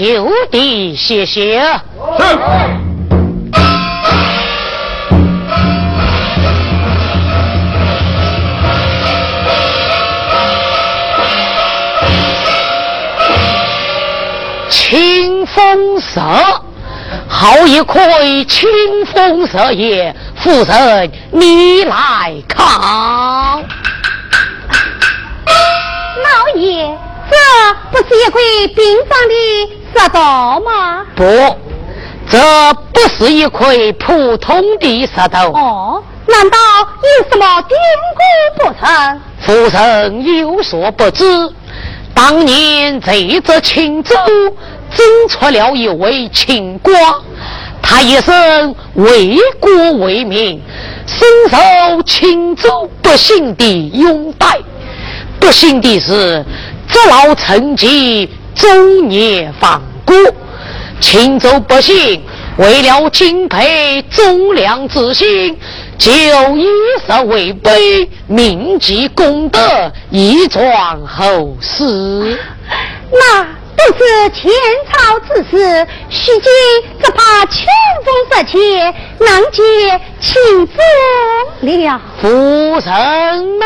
就地歇歇。是。清风色，好一窥清风色也。夫人，你来看。老爷。这不是一块冰上的石头吗？不，这不是一块普通的石头。哦，难道有什么典故不成？夫人有所不知，当年这只青州整出了一位秦官，他一生为国为民，深受青州百姓的拥戴。不幸的是。这老成疾终年放孤，青州百姓为了敬佩忠良之心，就以实为碑，铭记功德，以传后世。那都是前朝之事，须今只怕清风色切，难解清风了。夫人呐！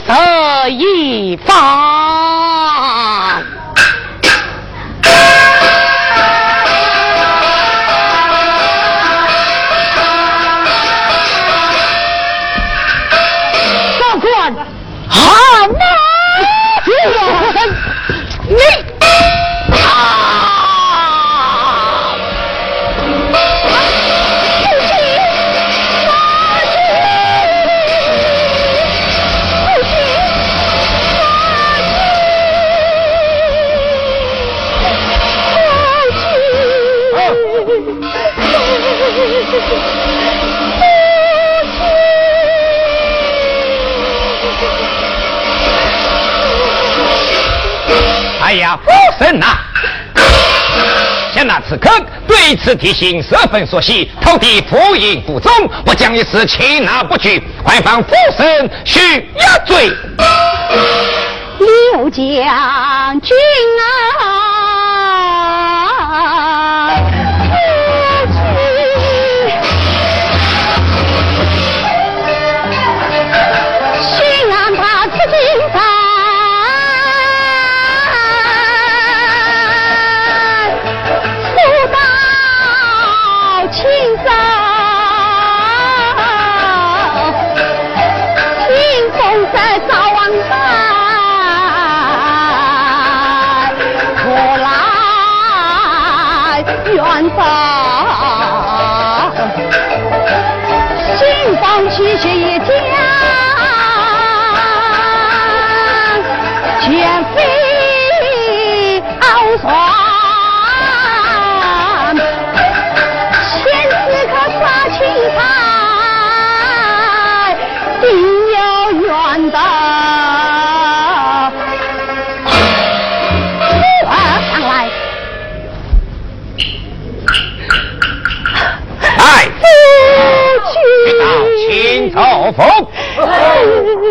色一方。呀，夫人呐！想那此刻对此提醒十分熟悉，投递福音不忠，我将一事擒拿不举，还放夫人许压罪。刘将军啊！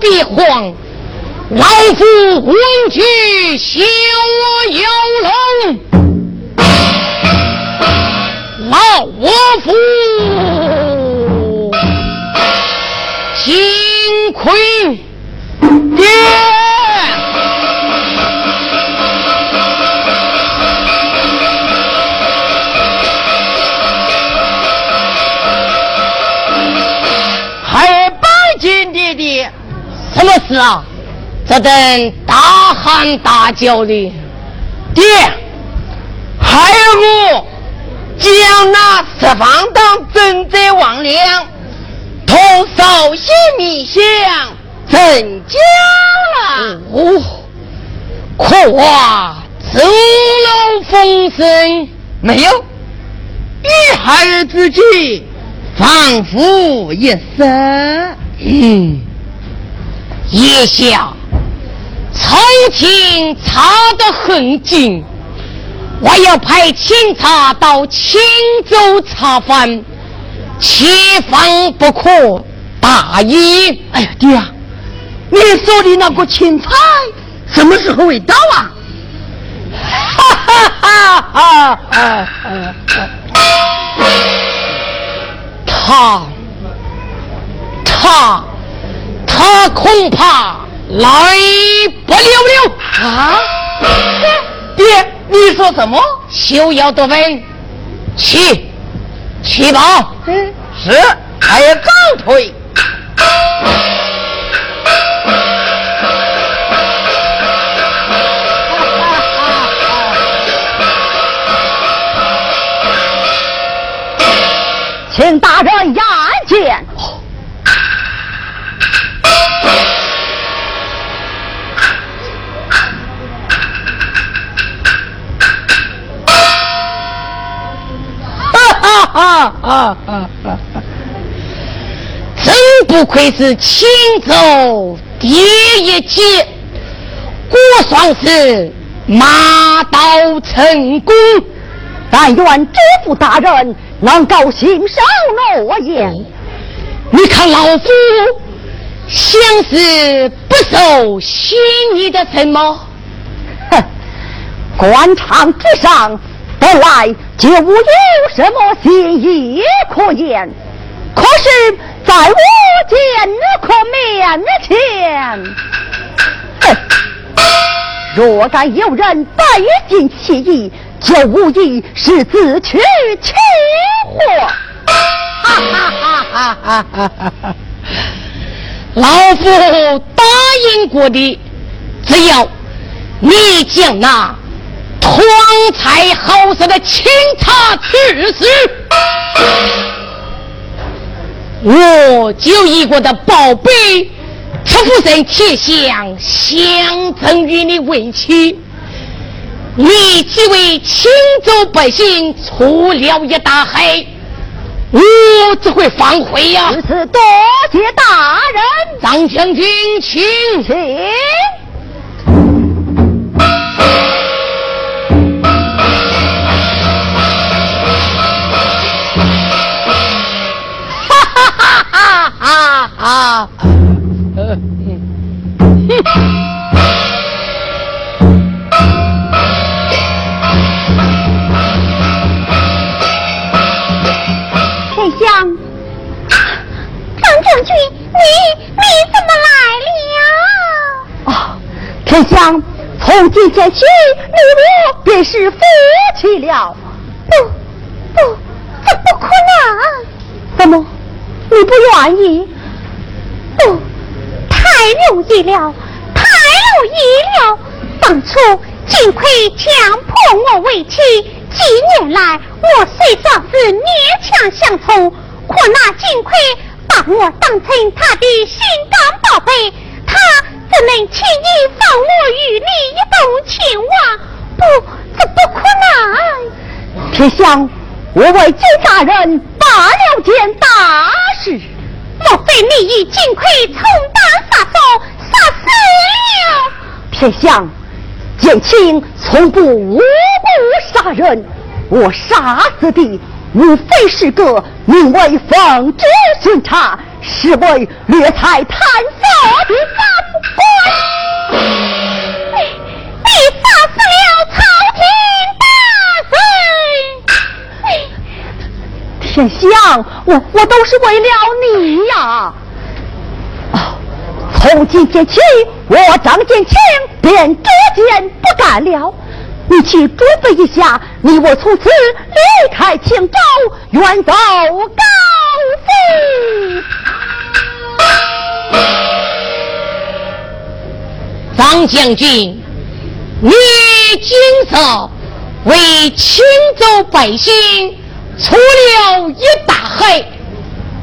别慌，老夫文举逍遥龙，老夫金盔殿，还拜见爹爹。什么事啊？这等大喊大叫的，爹，孩儿我将那十方党征贼王良同少县米乡成家了。哦，夸走漏风声，没有，与孩儿之间仿佛一生。嗯。叶下，朝廷查得很紧，我要派钦察到青州查访，切防不可大意。哎呀，爹啊，你说的那个钦差什么时候会到啊？哈哈哈哈哈！他，他。他恐怕来不溜溜啊！爹，你说什么？休要多问，去去吧。嗯，是，还要早退。请大人押见。啊啊啊啊啊！真不愧是青州第一杰，果算是马到成功。但愿知府大人能够信守诺言。你看老夫像是不受心意的什么？哼，官场之上。本来就无有什么心意可言，可是在我见客面前，哼！若敢有人带进其意，就无疑是自取其祸。哈哈哈哈哈哈！老夫答应过的，只要你将那。光彩好色的清茶去世，我就一国的宝贝，出府神铁像相赠于你为妻。你即为青州百姓除了一大害，我只会反悔呀！此次多谢大人，张将军，请请。哈哈！呃，天 香，张将军，你你怎么来了？啊，天香，从今天起，你我便是夫妻了。不不，这不可能！怎么？你不愿意？不，太容易了，太容易了。当初金奎强迫我为妻，几年来我虽算是勉强相从，可那金奎把我当成他的心肝宝贝，他怎能轻易放我与你一同前往？不，这不可能。天香，我为金大人办了件大事，莫非你已尽快从当杀手，杀死了？天香，剑青从不无故杀人，我杀死的无非是个名为奉旨巡查，是为掠财贪色的贪官。你你杀死了朝廷大臣。天香，我我都是为了你呀！从今天起，我张建清便这件不干了。你去准备一下，你我从此离开青州，远走高飞。张将军，你今日为青州百姓除了一大害，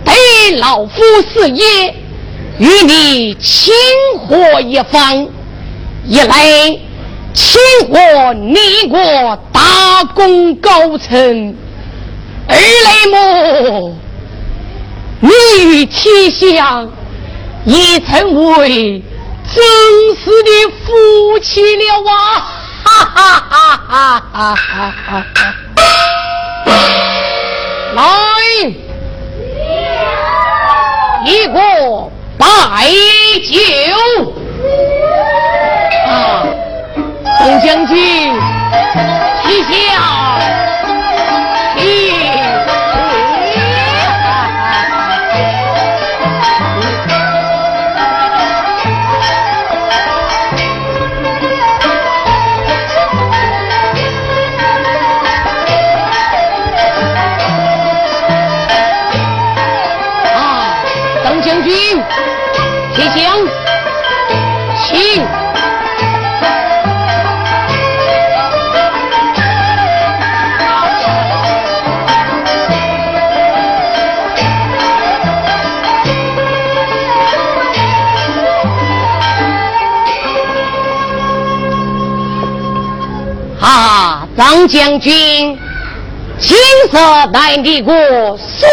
得老夫事业与你请贺一番。一来，亲我你我大功告成；二来么，你与天香已成为。真实的夫妻了啊！哈哈哈哈哈哈哈！来，一个白酒。啊，董将军，起下，请，请。啊，张将军，今日带你过双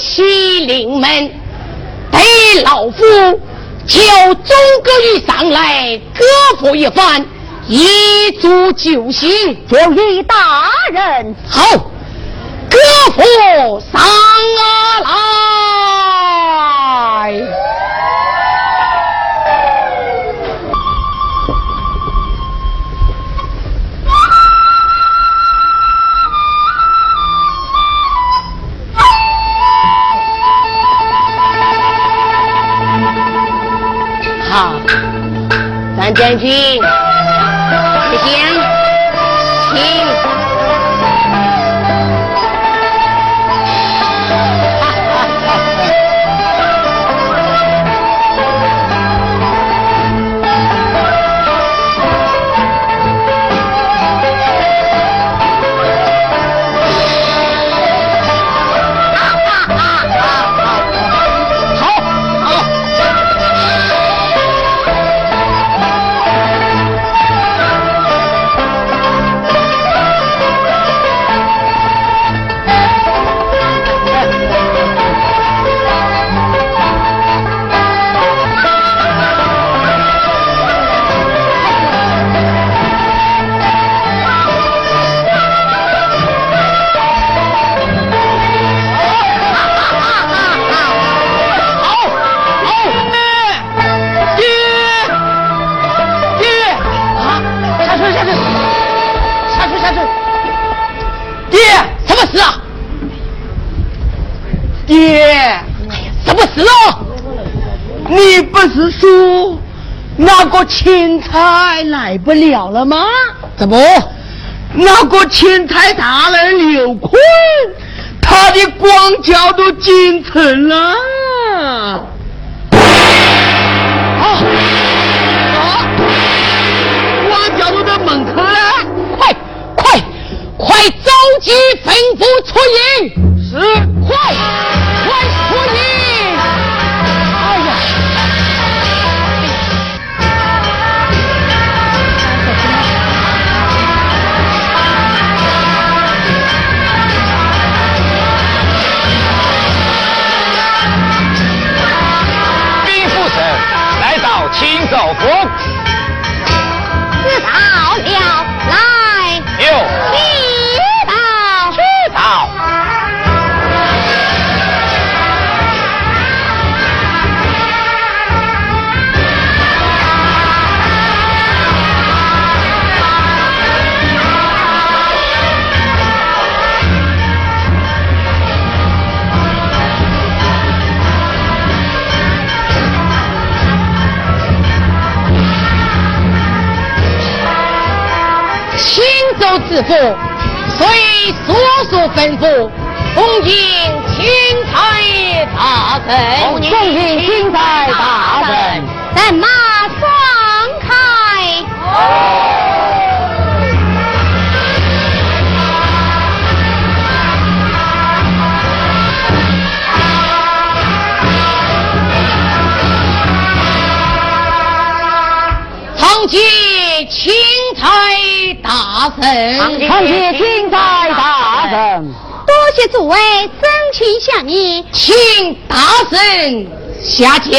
喜临门，得老夫。叫忠哥一上来，歌赋一番，一足救星，我与大人好，歌赋上啊来。将军，是喽。你不是说那个钦差来不了了吗？怎么？那个钦差大人刘坤，他的光脚都进城了。啊啊！光脚都在门口了，快快快，召集吩咐出营。州知府虽所所吩咐，恭迎钦差大人。恭迎钦差大人，咱马双开。常记钦差大人。常记钦差大人，多谢诸位真情相迎。请大圣下轿。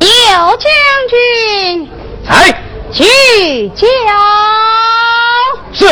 刘将军，哎，去轿。是。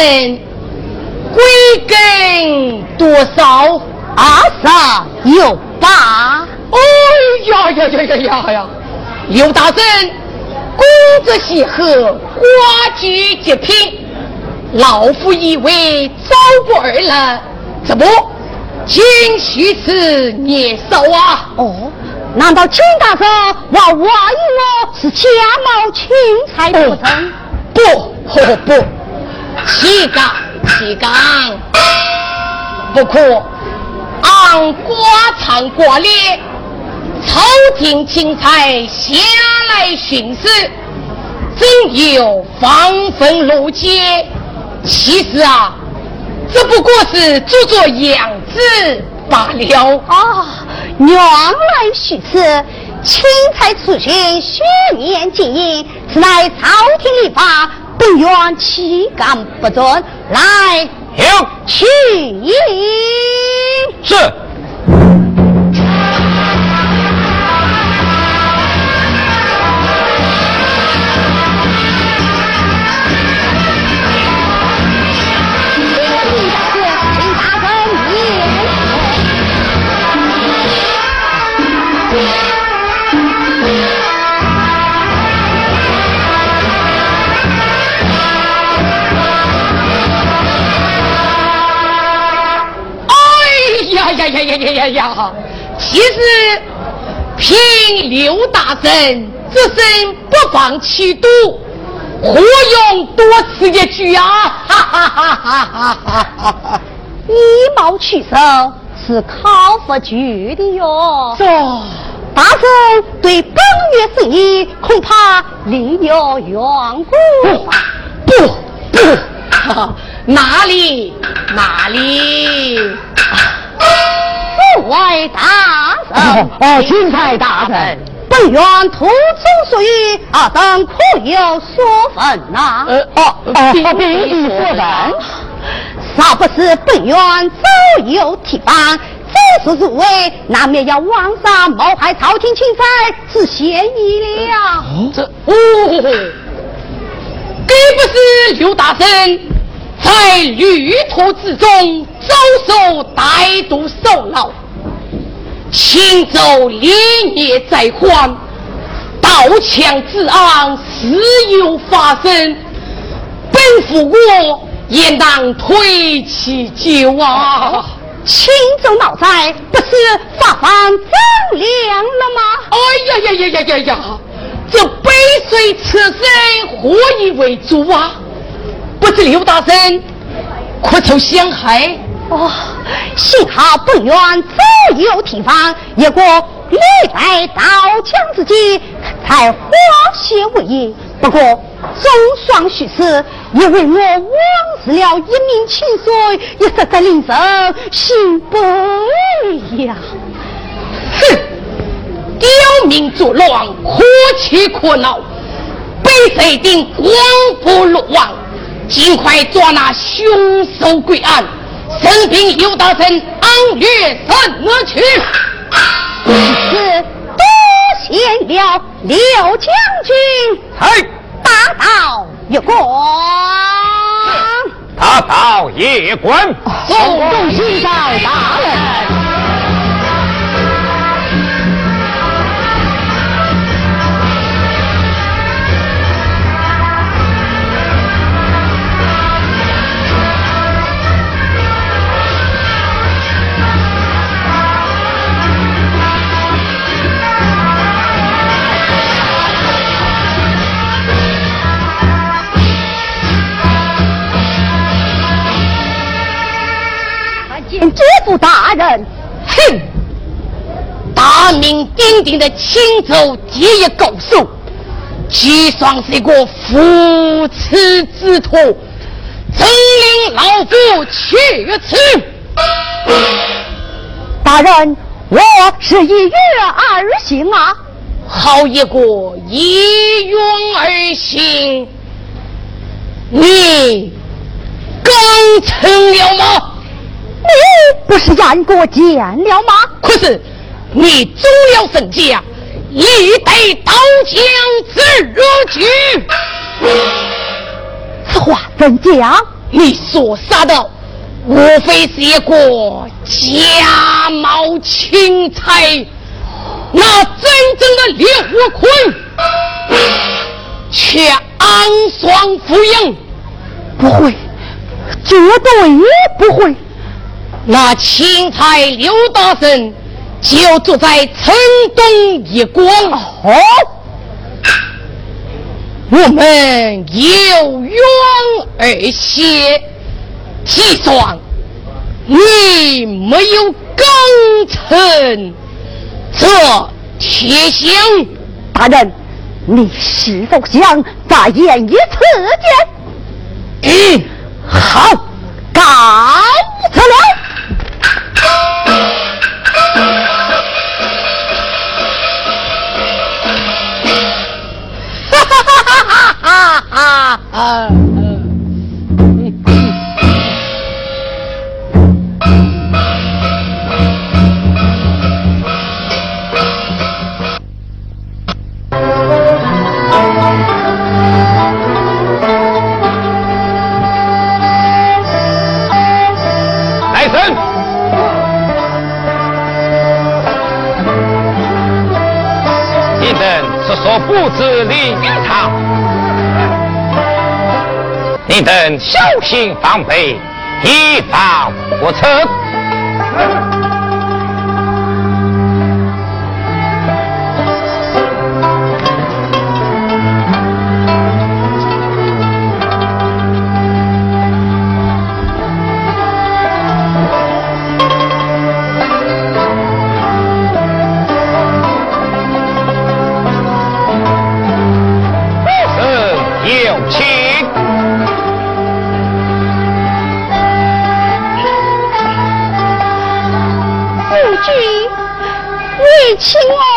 人归根多少？二十有八。哎呀呀呀呀呀呀！刘大人，公子喜贺，花居极品，老夫以为招过儿了，怎么今须是年少啊？哦，难道金大哥要怀疑我是假冒钦差不成？不，不，岂敢岂敢！不可，俺寡唱寡烈。朝廷钦差下来巡视，真有放风路街？其实啊，这不过是做做样子罢了。啊，原来是此，钦差出巡，血面经营，此乃朝廷立法，本院岂敢不准？来，有去迎。是。呀呀呀呀呀呀！其实凭刘大人这身不放气度，何用多此一举啊？哈哈哈哈哈哈！以貌取手是靠不住的哟。是，大人对本月生意恐怕另有缘故。不不，哪里哪里？诸位大人，哦，钦差大人，本院途中属于啊等可有所分呐？呃，哦，并无所分。啥不是本院早有提防，这是入围，难免要枉杀谋害朝廷钦差是嫌疑了。这哦，该不是刘大人在旅途之中遭受歹毒受恼？青州连夜在荒，刀枪之案时有发生，本府我也难推其咎啊！青州闹灾不是发放张良了吗？哎呀呀呀呀呀呀！这杯水车薪何以为主啊？不知刘大人可曾想害？哦，幸好本院早有提防，一个历在刀枪之际，才化险为夷。不过总算许是，因为我枉死了一名亲随，也实在令人心悲呀。哼，刁民作乱，可气可恼，被谁定光复落网，尽快抓拿凶手归案。神兵刘大神安略神而去，是多谢了刘将军。嗨，大道一关，大道一关，送众心在大人。知府大人，哼！大名鼎鼎的青州第一高手，既算是一个扶持之徒，真令老夫去此。大人，我是一月而行啊，好一个一月而行，你刚成了吗？你不是言过见了吗？可是你中了圣驾，你得刀枪自若举。此话怎讲？你所杀的，无非是一个假冒钦差，那真正的烈火坤，却暗双附营。不会，绝对不会。那钦差刘大人就住在城东一广。哦，我们有缘而写，计算你没有功臣，这铁箱大人，你是否想再演一次剑？嗯，好，告辞 我。不知林语堂，你等小心防备，以防不测。请我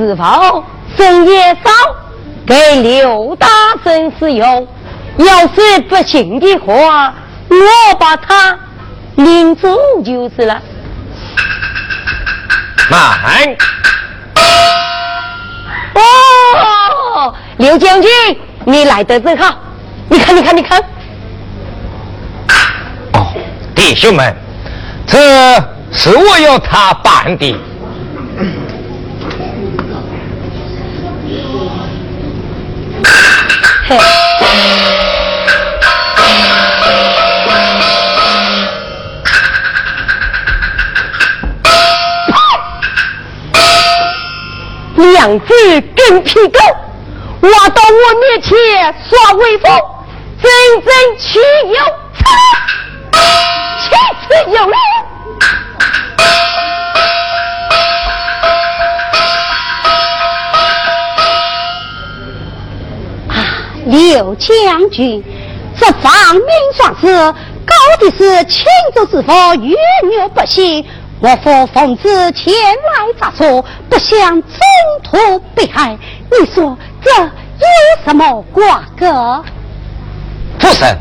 更时分深夜烧给刘大圣使用。要是不行的话，我把他领走就是了。慢。哦，刘将军，你来得正好。你看，你看，你看。哦，弟兄们，这是我要他办的。两只跟屁狗，挖到我面前耍威风，真真岂有此岂此有理！啊，刘将军，这方明算是高的是青州之府逾越不行。我父奉旨前来查处，不想中途被害。你说这有什么瓜葛？夫神，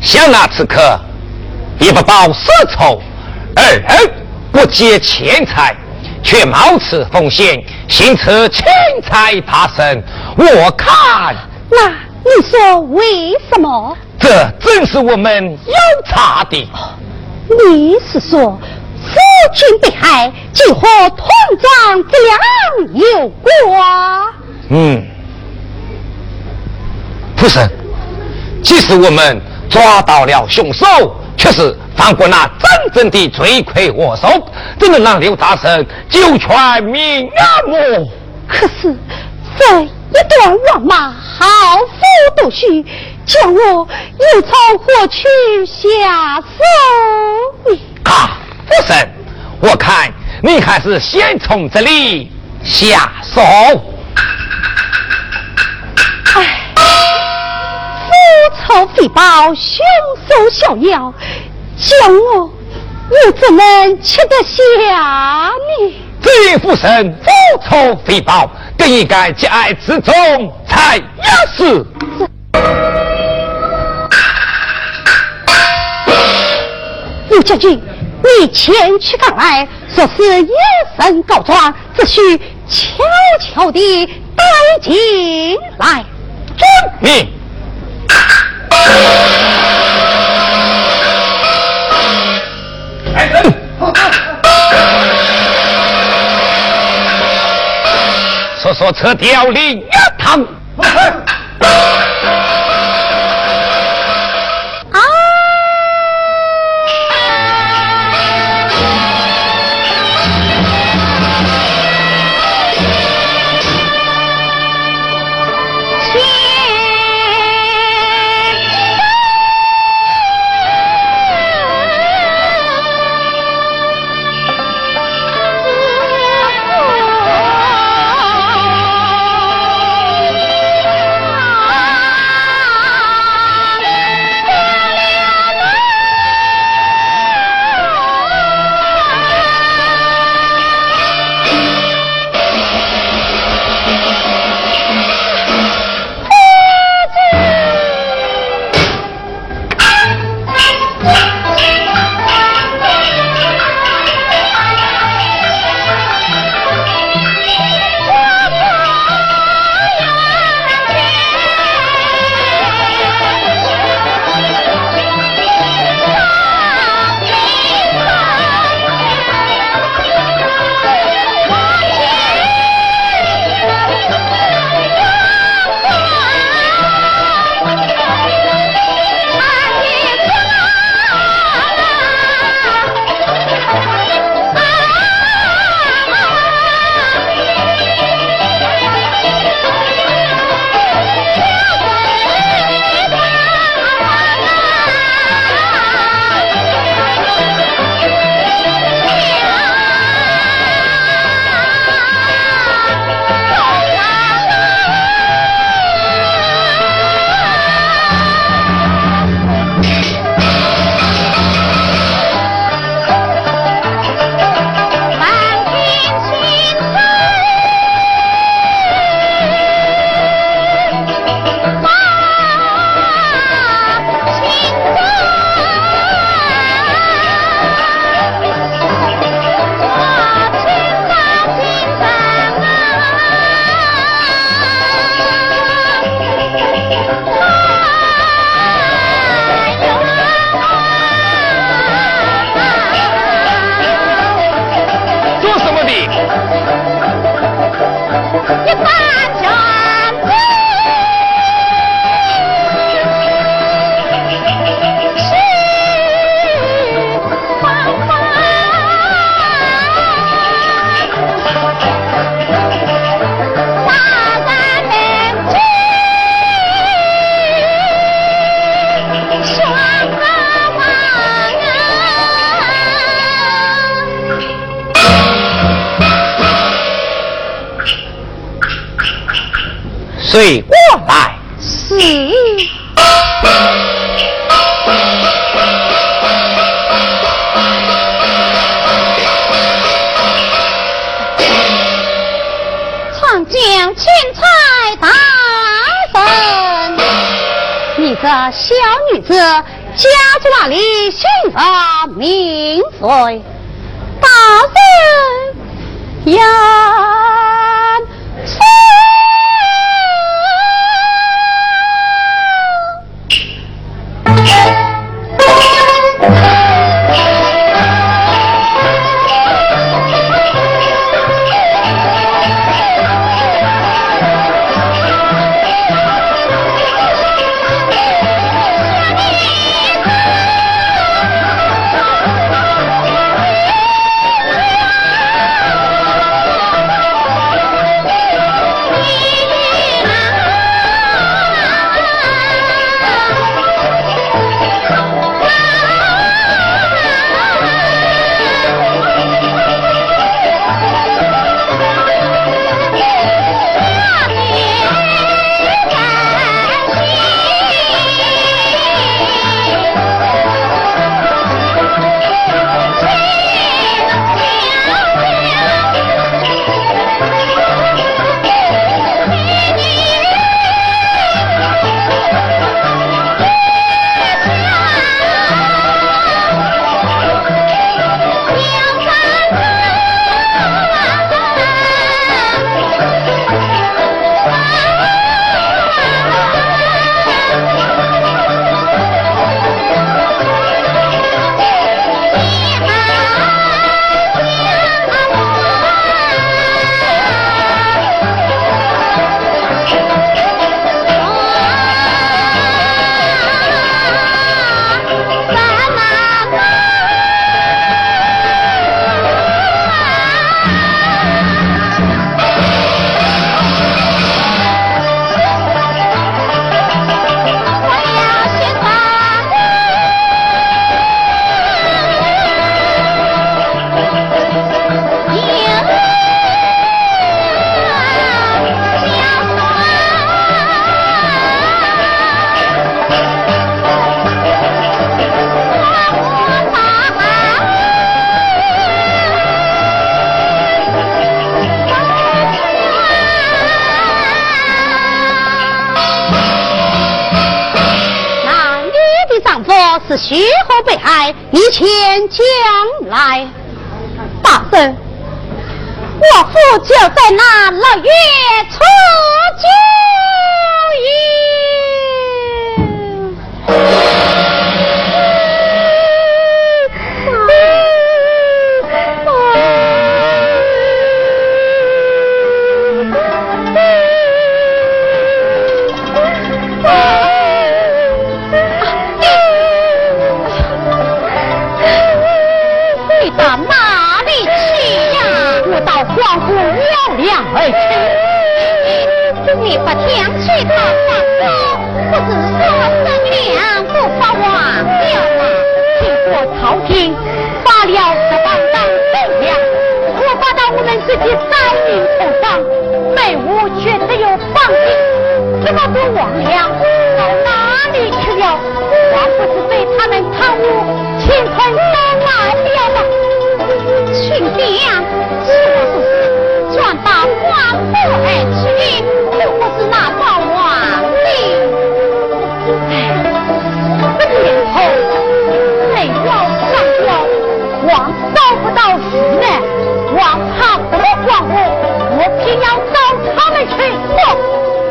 想那此刻也不报私仇，二人不劫钱财，却冒此风险，行此钱财大胜。我看，那你说为什么？这正是我们要查的。你是说？夫君被害，即和同葬之两有关。嗯，夫神，即使我们抓到了凶手，却是放过那真正的罪魁祸首，怎能让刘大神九泉命啊？我可是这一段王马，好夫都须叫我又从何去下手？啊！夫神，我看你还是先从这里下手。哎，夫仇非报，凶手逍遥，叫我又怎能吃得下呢？至于夫神复仇非报，更应该节哀之中才要是。陆将军。你前去赶来，说是有神告状，只需悄悄地带进来。遵命。说说撤掉灵牙堂。对我来死！长江青菜大神，你这小女子家住哪里？姓啥名谁？大婶呀！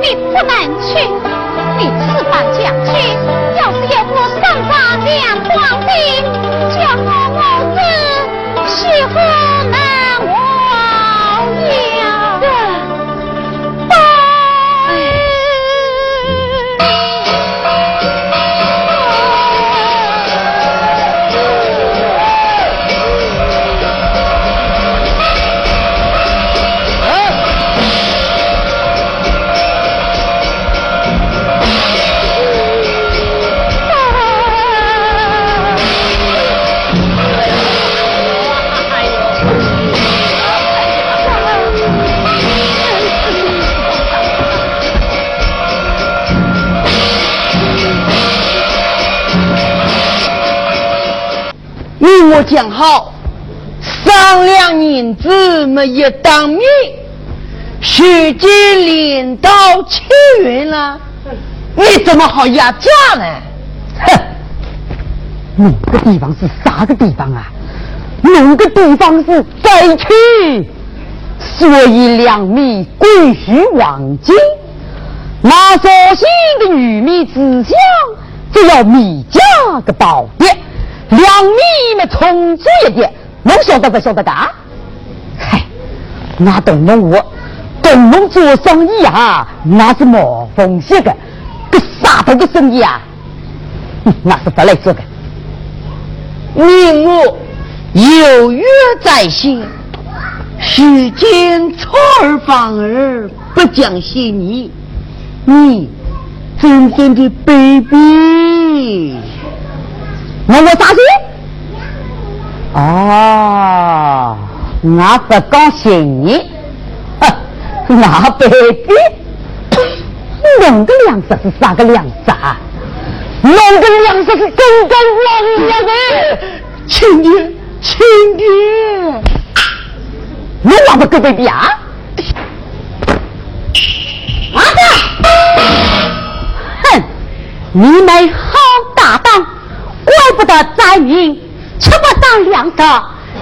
你不能去你翅膀讲去要是有我三长两短的叫我母子是何难我讲好，商量银子没一当面，徐经领到七元了，你怎么好压价呢？哼，哪个地方是啥个地方啊？哪个地方是灾区？所以两米归于王金，那绍兴的玉米之乡，只要米价个暴跌，两米嘛充足一点，能晓得不晓得的？嗨，那东东我东东做生意啊，那是冒风险的，个啥头的生意啊？那是不来做的。你我有约在先。世间错儿反儿不讲信你，你真正的卑鄙！我我啥事？哦，我不讲信你，我卑鄙！弄个粮食是啥个粮食啊？弄个粮食是公公王爷的，亲爹，亲爹。你哪个狗 baby 啊？儿子，哼！你们好大胆，怪不得灾民吃不到粮食，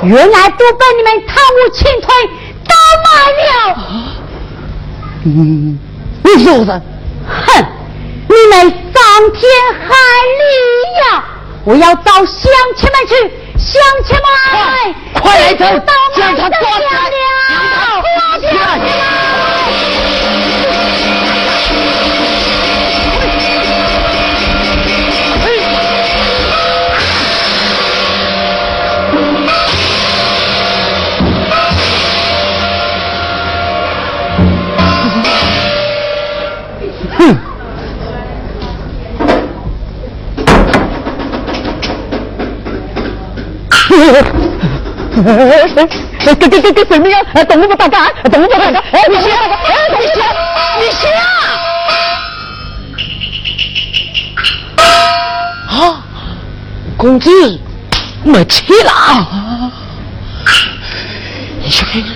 原来都被你们贪污侵吞倒卖了。嗯，你说什哼！你们伤天害理呀！我要找乡亲们去。乡亲们，快来走，将他抓起来！抓起来！给给给给，水明啊！等着大家，等着大家！哎，你先，哎，你，你先啊！公子，没气了。你去看看。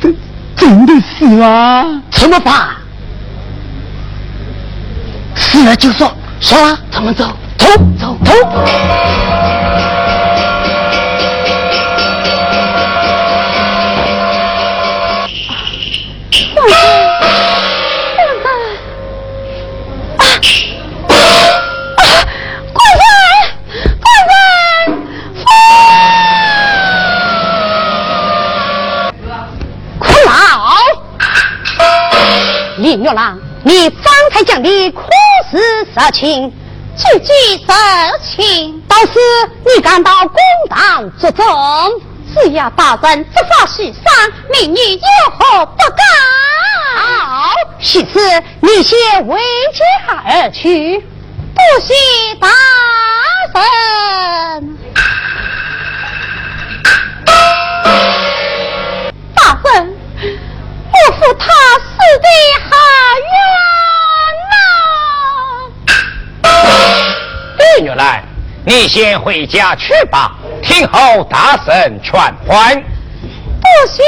真真的是吗？怎么办？死了就说，说了，咱们走，走，走，走。你方才讲的苦事实情，句句实情，倒是你敢到公堂作证？只要，大人执法许上，民女有何不敢？好，许次你先为家而去，不谢大人。大人，我父他死的好冤玉来，你先回家去吧，听候大圣劝还。不谢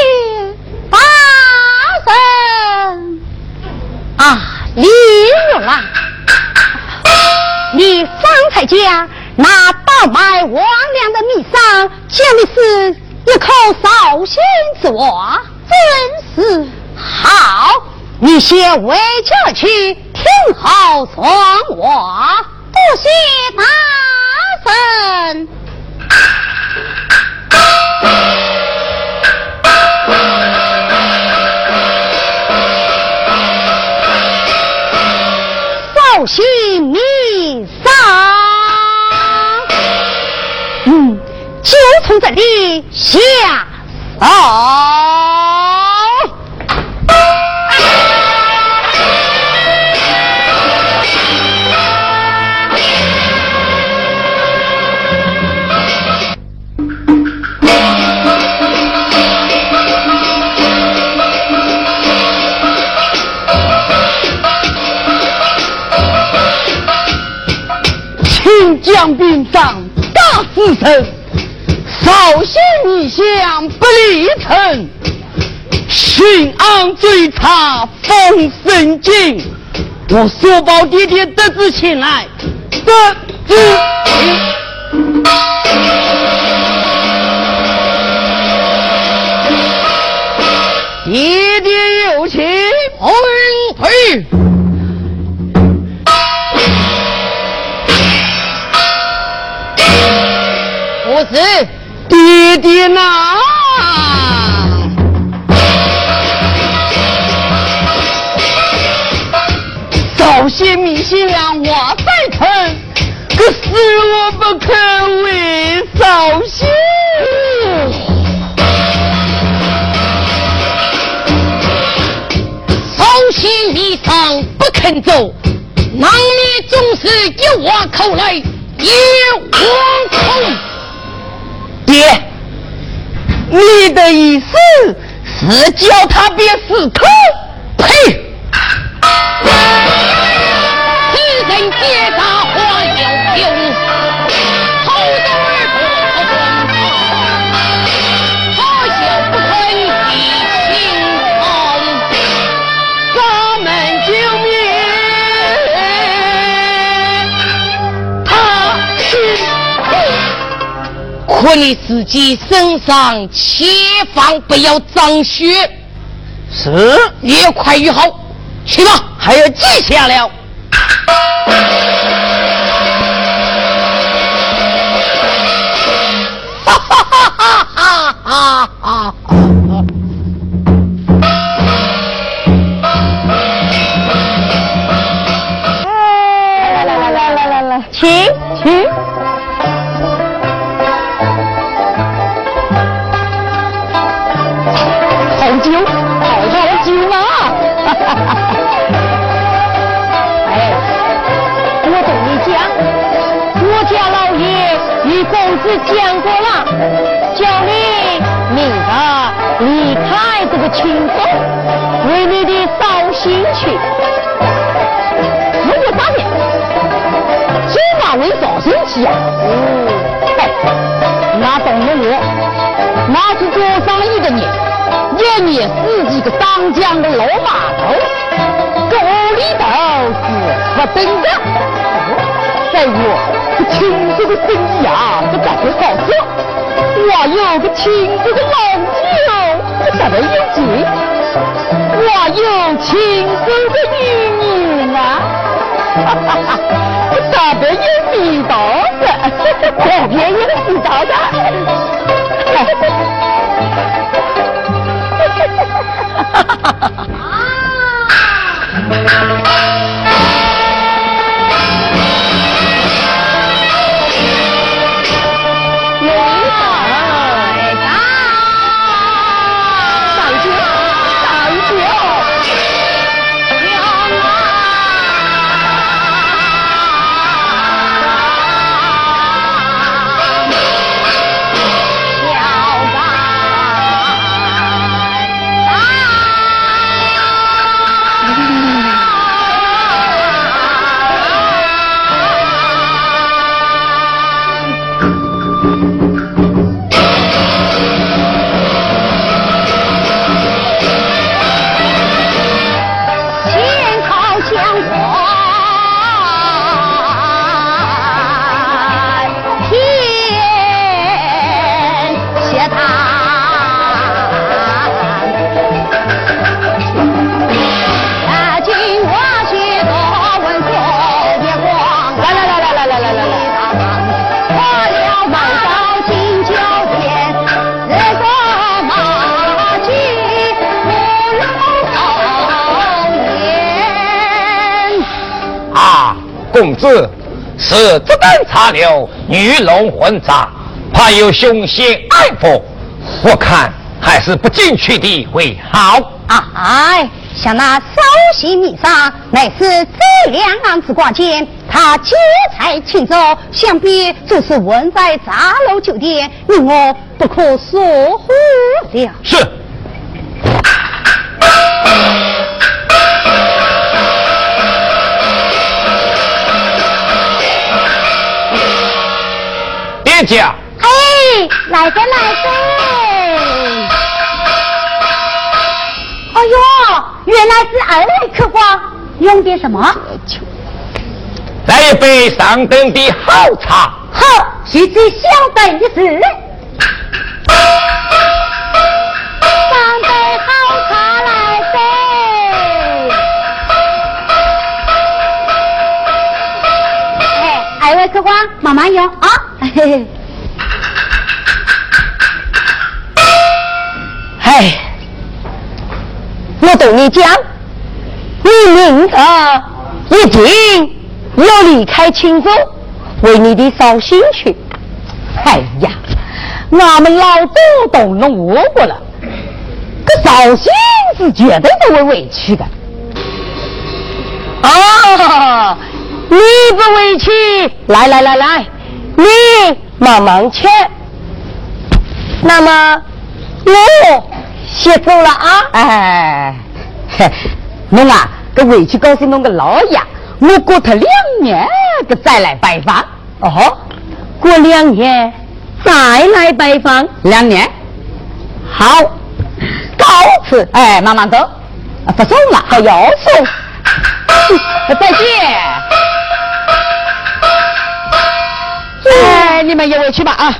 大神啊，李玉兰，你方才讲那倒卖王娘的米商，讲的是一口绍兴之话。真是好，你先回家去听候传话，多谢大神。绍兴米商，嗯，就从这里下。哦。大死神，绍兴逆相不离城，巡安追查封神经。我说宝爹爹得知前来，得知。哎爹爹呐。早些米信了我再疼可是我不肯为扫兴扫兴一场不肯走。那里总是一窝口来一窝空。爹，你的意思是叫他别死头？呸！可你自己身上千防不要脏血。是，越快越好，去吧，还有记下了。哈哈哈哈哈哈！来！来来来来来来来，请请。与公子讲过了，叫你明儿离开这个青州，为你的绍兴去。如果当年，今晚为绍兴去呀？嗯，哎，那懂了我，那是多上一个年，一年四季个当家的老码头，这屋里头是不等的。在我我亲哥的生涯，不咋到好笑。我有个亲哥的老舅，不咋别有劲。我有亲哥的女人啊，不咋！我特别有味道的，特别有味道的。哈哈子！啊！公子是子弹插柳，鱼龙混杂，怕有凶险暗伏，我看还是不进去的为好。哎，像那绍兴密商乃是这两案子挂件，他劫财擒走，想必就是问在茶楼酒店，你我不可疏忽了。是。哎，来着来着。哎呦，原来是二位客官，用点什么？来一杯上等的好茶。好，是最小等的事。上杯好茶来噻。哎，二位客官，慢慢用啊。嘿嘿。哎，我对你讲，你明日一定要离开青州，为你的绍兴去。哎呀，俺们老祖宗弄我过了，这绍兴是绝对不会委屈的。啊，你不委屈，来来来来，你慢慢吃。那么我先走了啊！哎，嘿侬啊，这回去告诉侬个老爷，我过他两年个再来拜访。哦，过两年再来拜访，两年。好，告辞。哎，慢慢走，不送了，还要送。再见。你们也回去吧啊。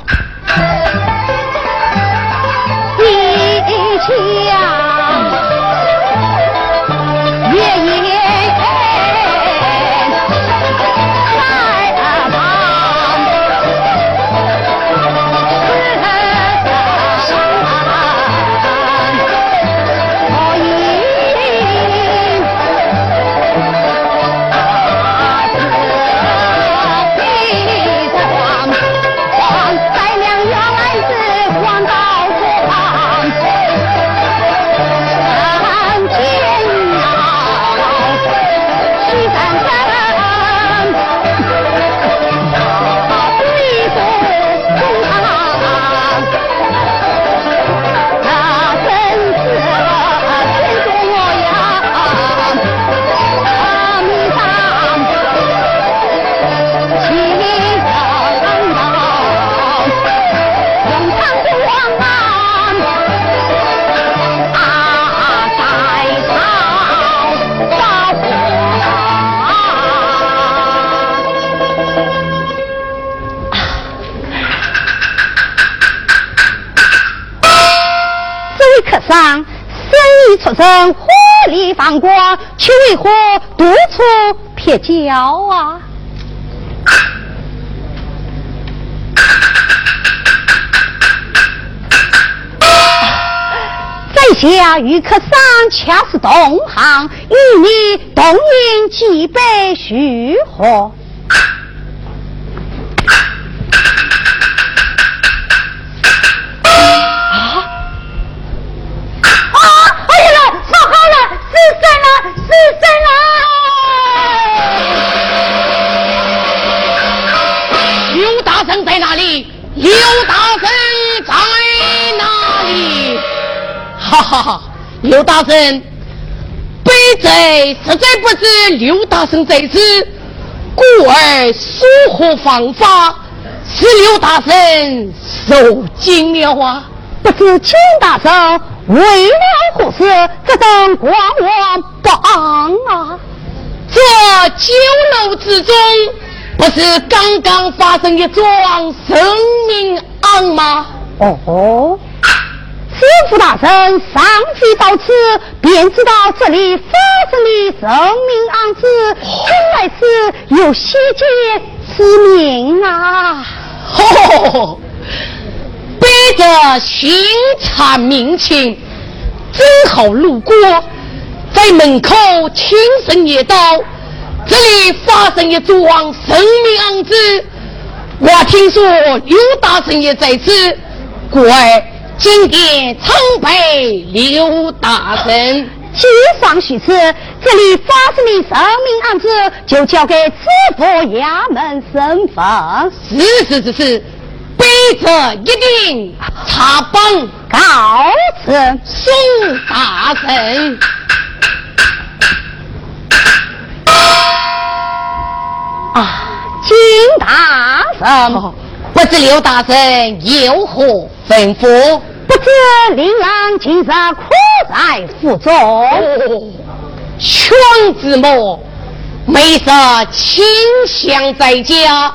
生意出身，火力放光，却为何独处撇脚啊？在下与客商恰是同行，与你同饮几杯叙和。刘大神，卑贼实在不知刘大生在此，故而疏忽方法，使刘大生受惊了啊！不知请大圣为了何事这等观望不安啊？这酒楼之中，不是刚刚发生一桩生命案吗？哦，师傅大圣上去到此，便知道这里发生的人命案子，原来是有血劫之命啊！吼、背着寻查民情，正好路过，在门口轻声也道：“这里发生一桩生命案子，我听说刘大神也在此，故而今天参拜刘大神。”既上许是，这里发生的生命案子，就交给知府衙门审分。是是是是，背着一定查帮告辞。宋大神。啊，金大圣，不知刘大人有何吩咐？不知令郎今日可在府中，全子母，没事清香在家。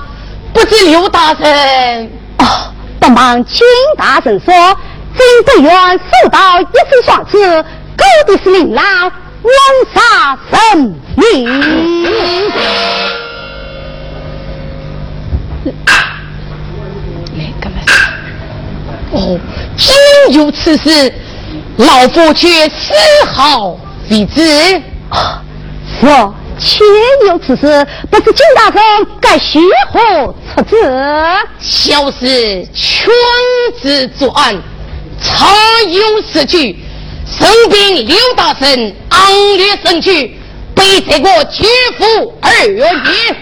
不知刘大人，哦，不瞒金大人说，真不愿受到一次双子，勾的是琳琅枉杀生命。来，干嘛？哦，真有此事，老夫却丝毫未知。说。且有此事，不知金大人该如何处置？小事全职作案，差有失去，身边刘大神昂烈身躯，被这个绝夫二爷。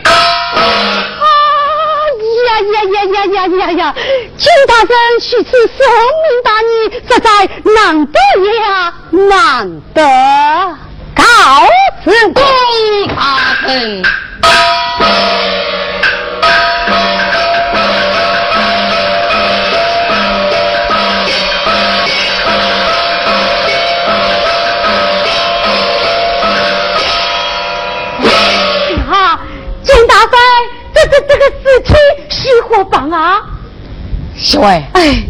啊呀呀呀呀呀呀呀！金大人许此圣明大义，实在难得呀，难得。告辞，公大人。是何办啊？小爱，哎，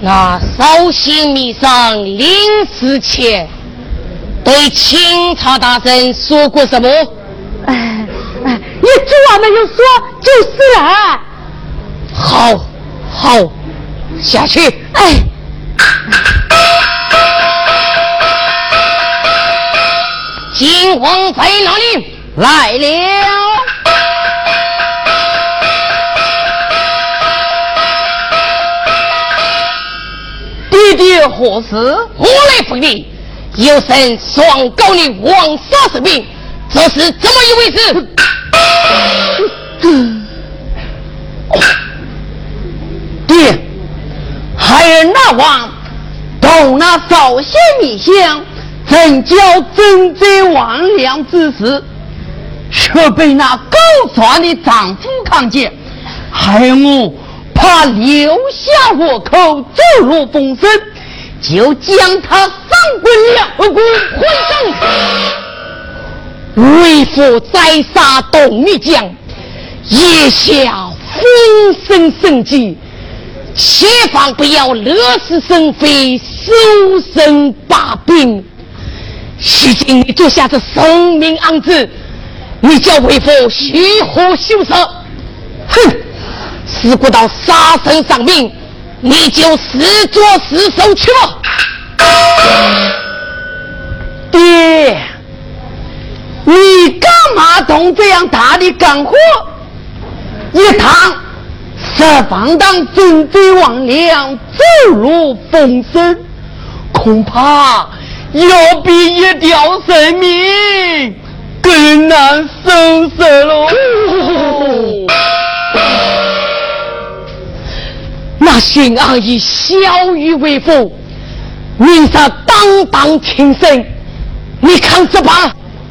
那绍兴密上临死前。对清朝大臣说过什么？哎哎，你主啊没有说就是了。好，好，下去。哎，金王在哪里？来了。弟弟何事？我来奉命。有神双告你枉杀士兵，这是怎么一回事？爹，孩儿那王动那绍兴密相，正教征贼王良之时，却被那高传的丈夫看见，害我他留下活口，走入风声，就将他。滚了！滚！混账！为父宰杀董密将，腋下风声甚急，切防不要惹是生非，收身把柄。如今你做下这生命案子，你叫为父如何羞耻？哼！事故到杀身丧命，你就死作死受去吧。爹，你干嘛动这样大的干活？一趟是放荡征贼王良走入风声，恐怕要比一条生命更难收拾喽。那巡阿以小玉为父。明日当当庭审，你看这把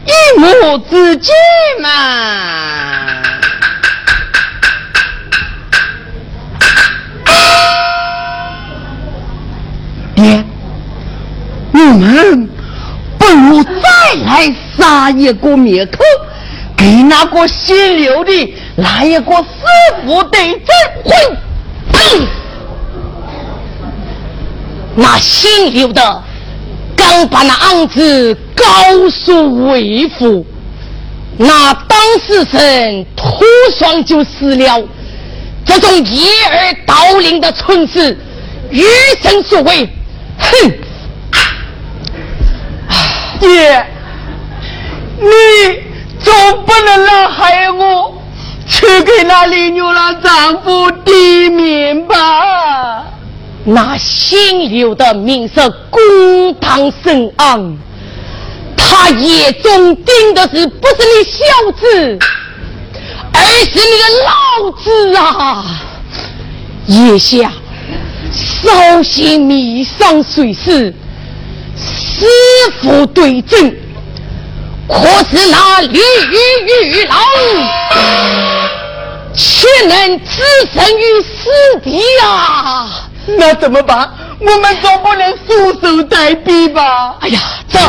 一目之见嘛？爹，我们不如再来杀一个灭口，给那个姓刘的来一个师傅对证。那姓刘的刚把那案子告诉为父，那当事人突然就死了。这种掩耳盗铃的蠢事，余生所为。哼！爹，你总不能让害我去给那李牛郎丈夫抵命吧？那姓刘的名声公堂深昂，他眼中盯的是不是你小子，而是你的老子啊！眼下绍兴密上水师，师傅对阵，可是那李玉郎岂能置身于死地呀？那怎么办？我们总不能束手待毙吧？哎呀，走！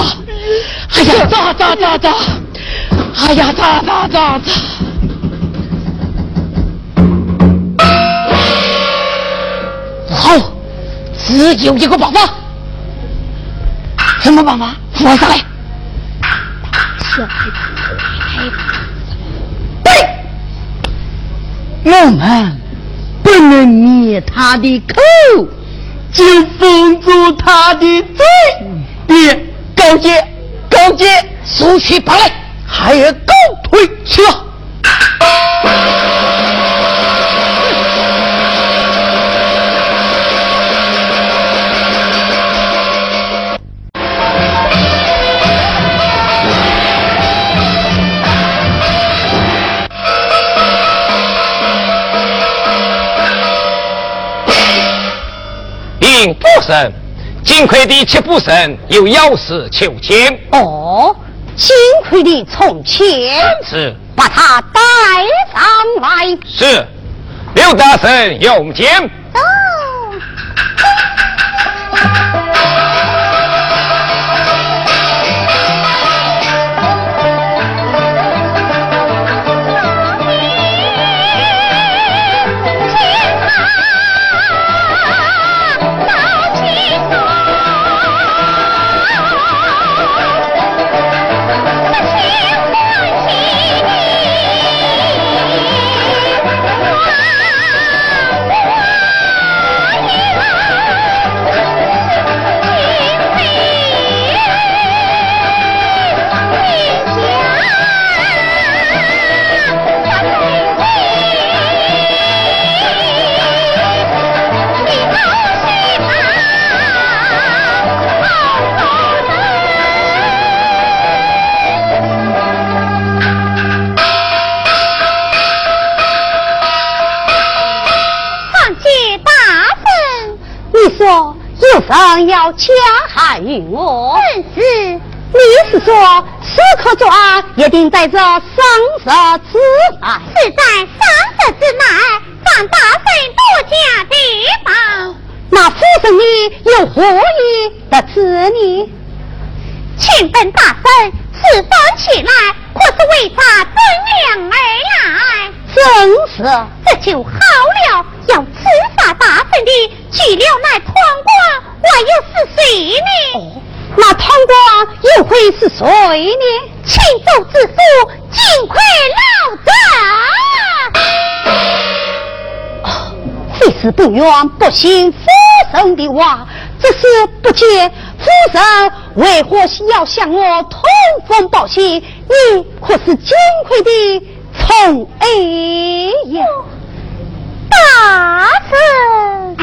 哎呀，走走走走！哎呀，走走走走！好，只有一个办法。什么办法？扶上来。对，我们不能灭他的口。就封住他的嘴，别高阶，高阶，速去把来，还要高推去。不神，金魁的七不神有要事求见。哦，金奎的从前是，把他带上来。是，刘大神用剑。走。生要加害于我，正是。你是说此刻作案一定在这丧事之内？是在丧事之内，张大圣不加提防。那夫人你又何以得知呢？请本大圣此番起来，可是为啥尊娘而来？正是，这就好了。要刺杀大圣的，去了那贪官，我又是谁呢？哦，那贪官又会是谁呢？请奏之父，尽快老走。非是不愿不信夫神的话，只是不解夫神为何要向我通风报信？你可是金魁的从哎呀？大圣。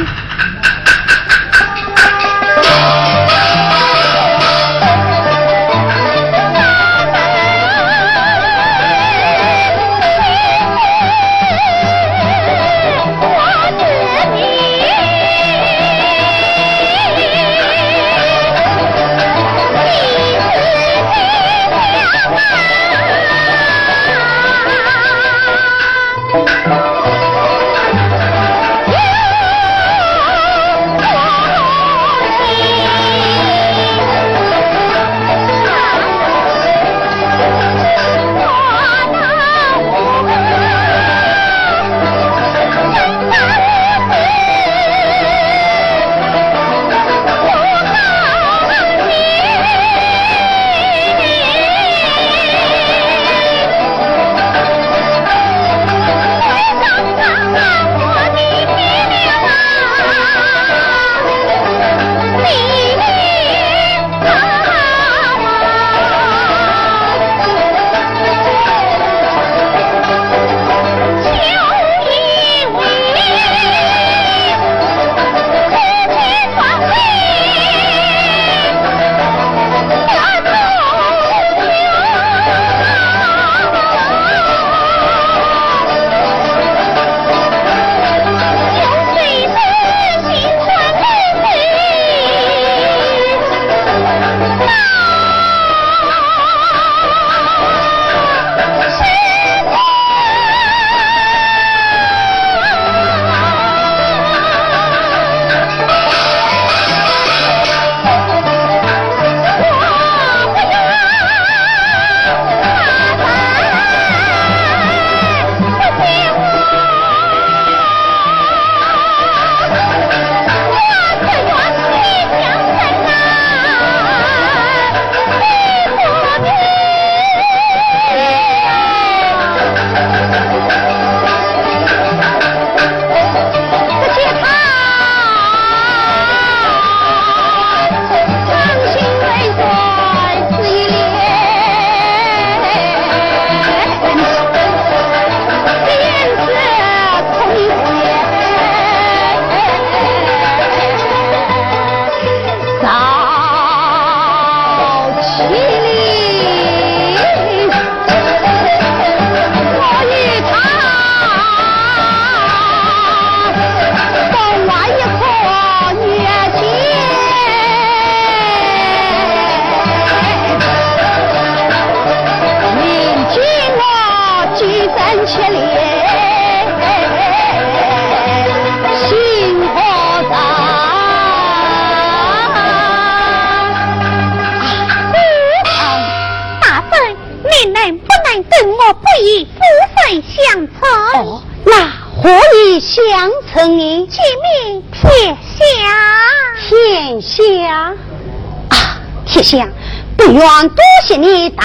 啊，天下，不愿多谢你大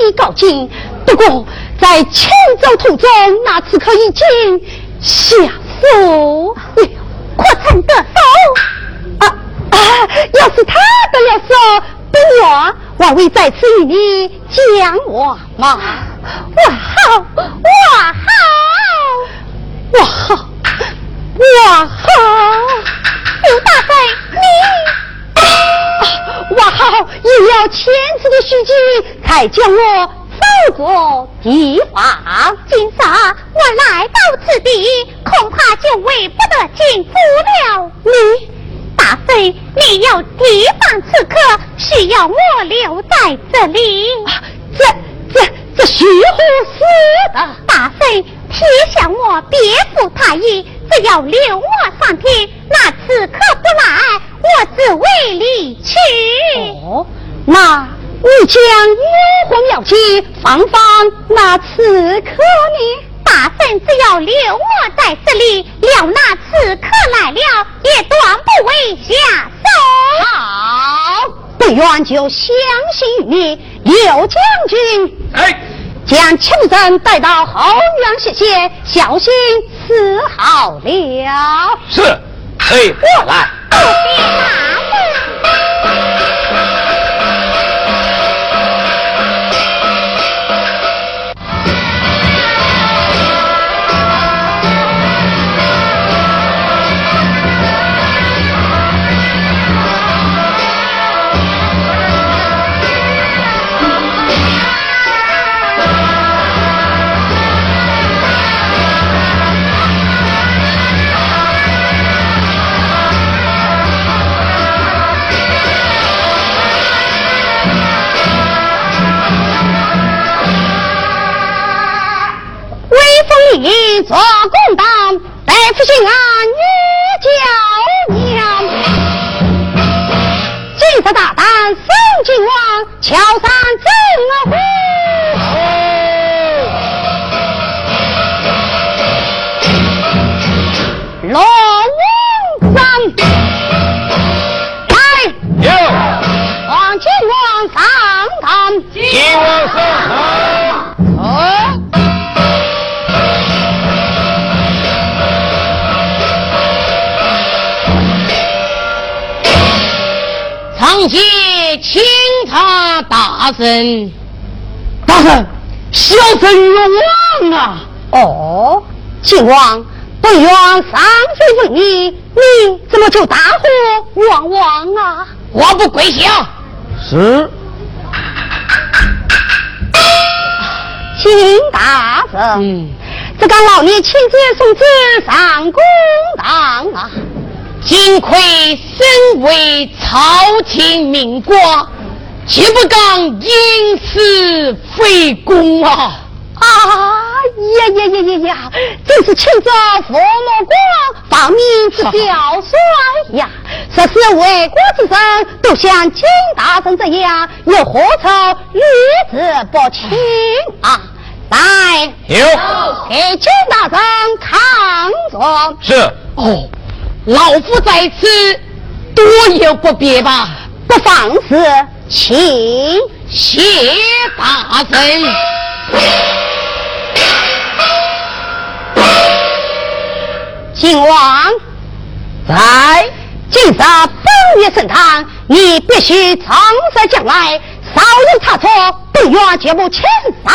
义告尽。不过在迁走途中，那刺客已经下手，可曾得手？啊啊！要是他得了手，不愿王为在此与你讲话吗？哇好，哇好，哇好，哇好！千次的虚计，才将我扫作地法。今早我来到此地，恐怕就为不得进府了。你大妃，你要提防刺客，需要我留在这里。这这。这虚乎死的大妃，提醒我别负他意，只要留上天，那刺客不来，我自为离去。哦，那你将幽魂要起，芳芳那刺客呢？大圣只要留我在这里，料那刺客来了，也断不为下手。好，不愿就相信你，刘将军。哎。将求人带到后院歇歇，小心伺候了。是，随我来。你做公道，大夫心安大神，大神，小僧冤枉啊！哦，秦王不愿上罪问你，你怎么就大呼冤枉啊？我不跪下。是。请大人，这个老聂亲自送旨上公堂啊。幸亏身为朝廷命官，岂不敢因此废公啊！啊呀呀呀呀呀！真是请着父母光，放民之表率呀！说是为国之人，都像金大人这样，又何愁日子不清啊？来，有给金大人看着。是哦。老夫在此，多有不便吧？不妨事，请谢大人。靖王在今日本月盛堂，你必须从实将来，稍有差错，不愿绝不轻饶。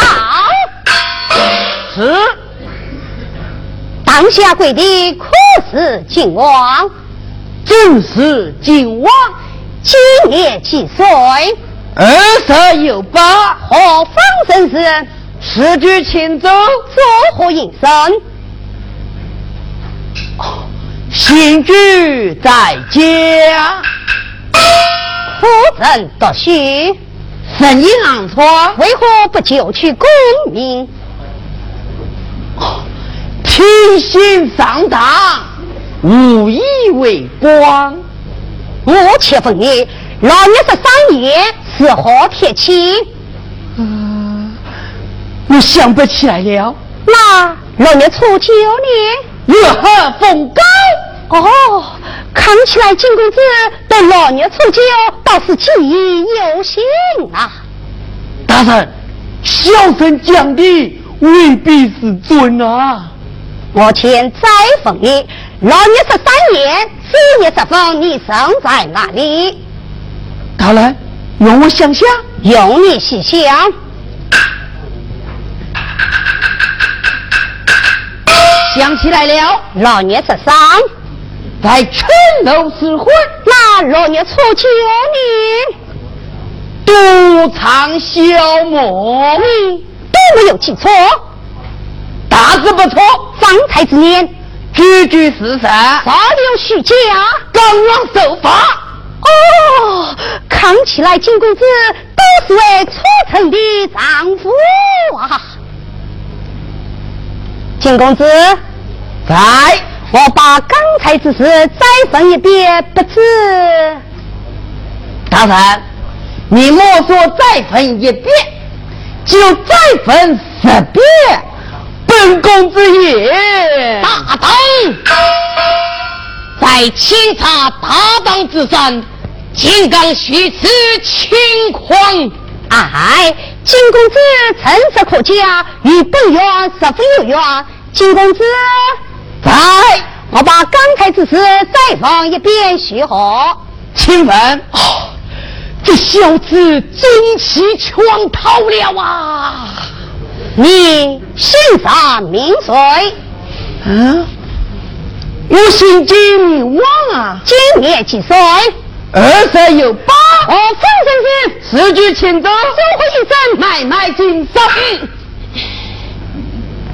是。当下跪地，可是靖王？正是靖王。今年几岁？二十有八。何方神士？此举请走，作何营生？新居在家。夫人读书，生意难错，为何不就去功名？天心上当，无以为光。我且问你，老爷是三爷是何天气？嗯，我想不起来了。那老年初九呢，月何风高？哦，看起来金公子对老年初九倒是记忆犹新啊。大人，小生讲的未必是准啊。我前再问你，老年十三年四月十分，你生在哪里？大人，用我想想，用你细想。想起来了，老年十三，在城楼之婚。那老年初九年，独唱小梦，你都没有记错，大致不错。方才之年，句句是实，少有虚假，刚枉受罚。哦，看起来金公子都是位出城的丈夫啊。金公子，在，我把刚才之事再分一遍，不知。大人，你莫说再分一遍，就再分十遍。本公子也大当，在清查大当之上，金刚虚此轻狂。哎，金公子诚实可嘉，与本院十分有缘。金公子，在，我把刚才之事再放一遍，许好。请问，哦，这小子真气全逃了啊！你姓啥名谁？嗯，我姓金，王啊。今年几岁？二十有八。哦，风先生，此举请走，收回一声，买卖经商。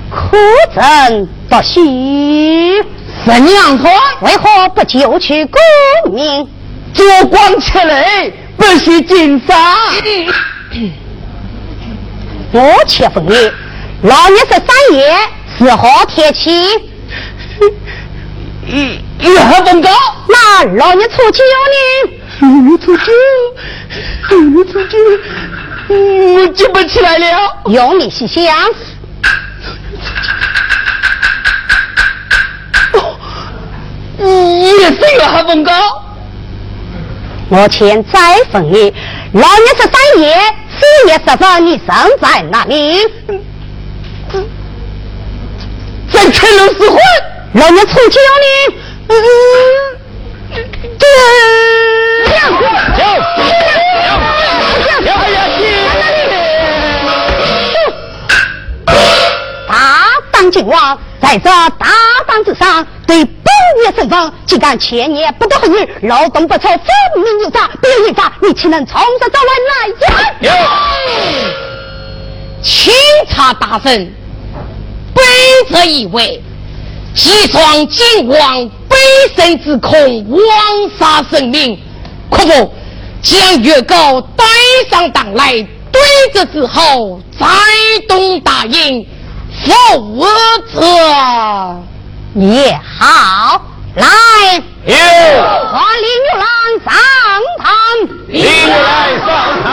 可真不喜，神娘说为何不救去功名？烛光起来，不许经商。我且问你，老年十三爷是好天气？一月何风高？那老年初九呢？老年初九，老年初九，我记不起来了。用你细想。也是月何风高？我前再问你，老年十三爷四月十分，你生在哪里？在乾隆四婚。老年初九呢？对。走。大当今王在这大当之上，对本月身份，岂敢千年不得后日，劳动不酬，分明有诈，别违法，你岂能从实招来来呀？清查大神，卑职以为，既闯金王背身之空，枉杀生命，可否将月高带上党来，对质之后再动大营。否则你好，来，有，我领牛郎上堂，领牛郎上堂。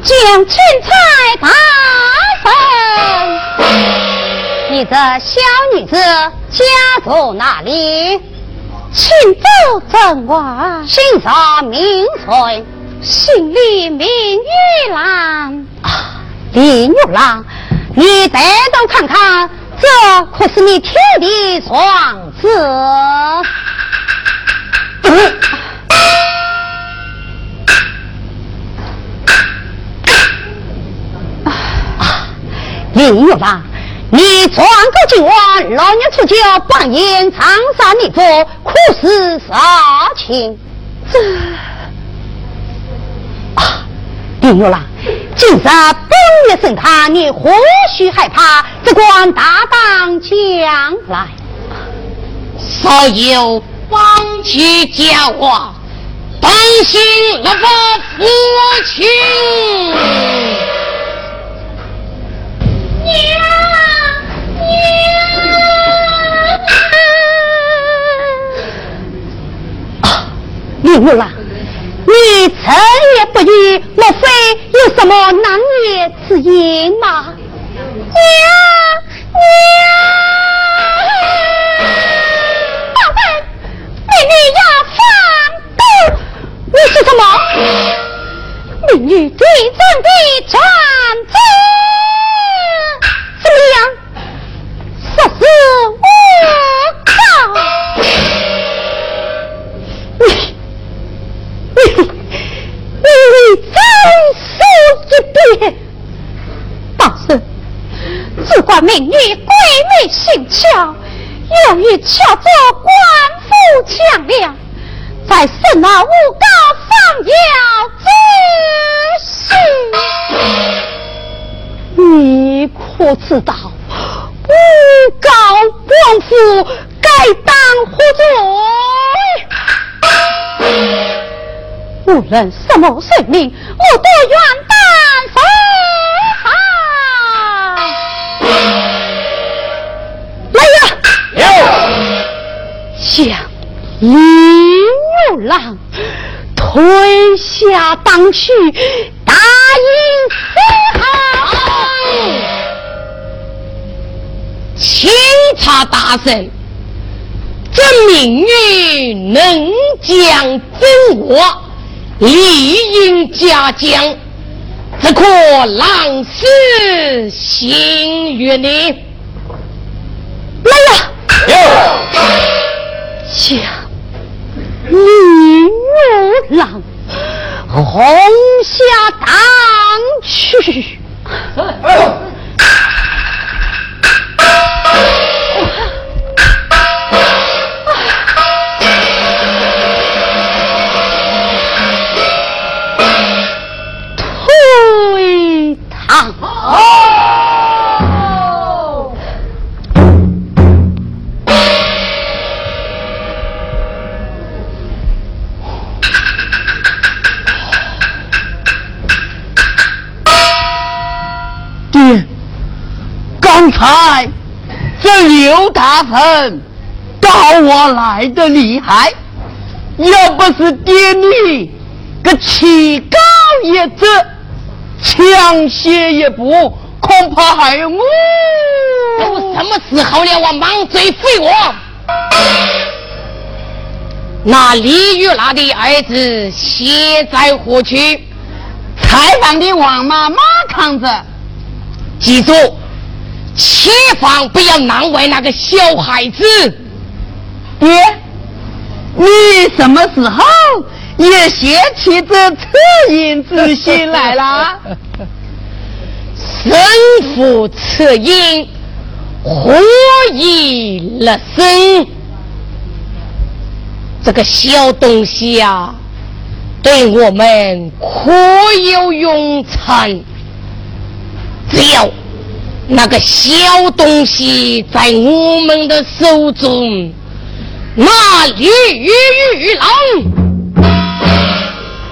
将钦差大人，你这小女子家住哪里？请州镇外，姓啥名谁？姓李名玉郎。啊，李玉郎，你抬头看看，这可是你天的双子？李玉郎，你转个今晚老年初九扮演长沙女主，可是啥情？这啊，李玉郎，今日本月盛堂，你何须害怕？只管大胆将来。少有帮妻家话，当心那个父亲。娘娘啊，你成也不语，莫非有什么难言之隐吗？娘娘，宝贝，你你要放毒？你说什么？明日对阵的战争。怎么样？我靠！你你你再说一遍！大圣，只管明日鬼魅心窍，有意巧作官府强梁，在圣那诬告方要之事。你可知道，不告官府该当何罪？无论什么罪名，我都愿担负。来呀！将李牛郎推下当去，答应死好。钦差大神，这命运能将真我，理应嘉奖，只可郎死心于你。来呀！将李玉郎轰下当去。退堂。爹，刚才这刘大臣打我来的厉害，要不是爹你个气高一子抢先一步，恐怕还有我。都什么时候了？我满嘴废话。那李玉娜的儿子现在何去？采访的王妈马扛着。记住，千万不要难为那个小孩子。爹，你什么时候也学起这恻隐之心来了？身负恻隐，何以立身？这个小东西啊，对我们可有用场。只要那个小东西在我们的手中，那李玉郎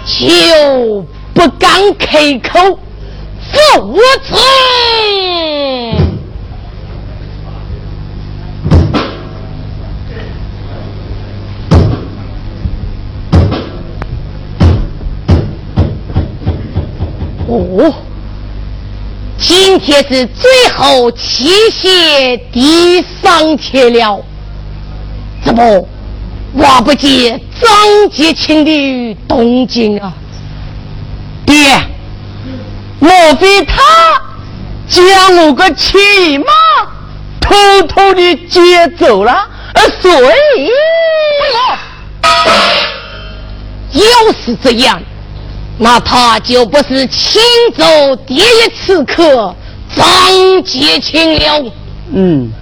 就不敢开口否认。哦，今天是最后期限第三天了，怎么我不见张杰清的动静啊？爹，莫非他将我个骑马偷偷的接走了？所以，要是这样。那他就不是青州第一刺客张杰清了。嗯。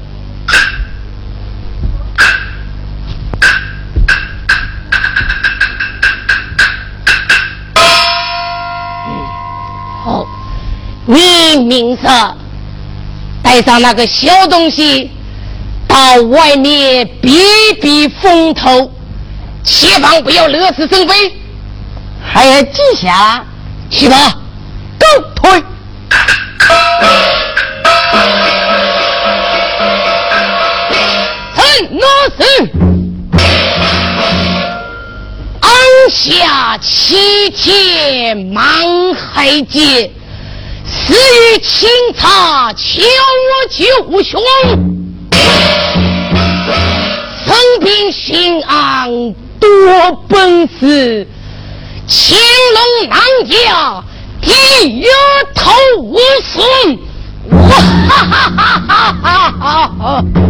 好，你明着带上那个小东西到外面避避风头，切防不要惹是生非。还要记下，去吧，狗退。陈老师，安下七天忙海劫，死于清茶求救兄，生兵巡安多本事。青龙南家第一头孙，哇哈哈哈哈哈哈！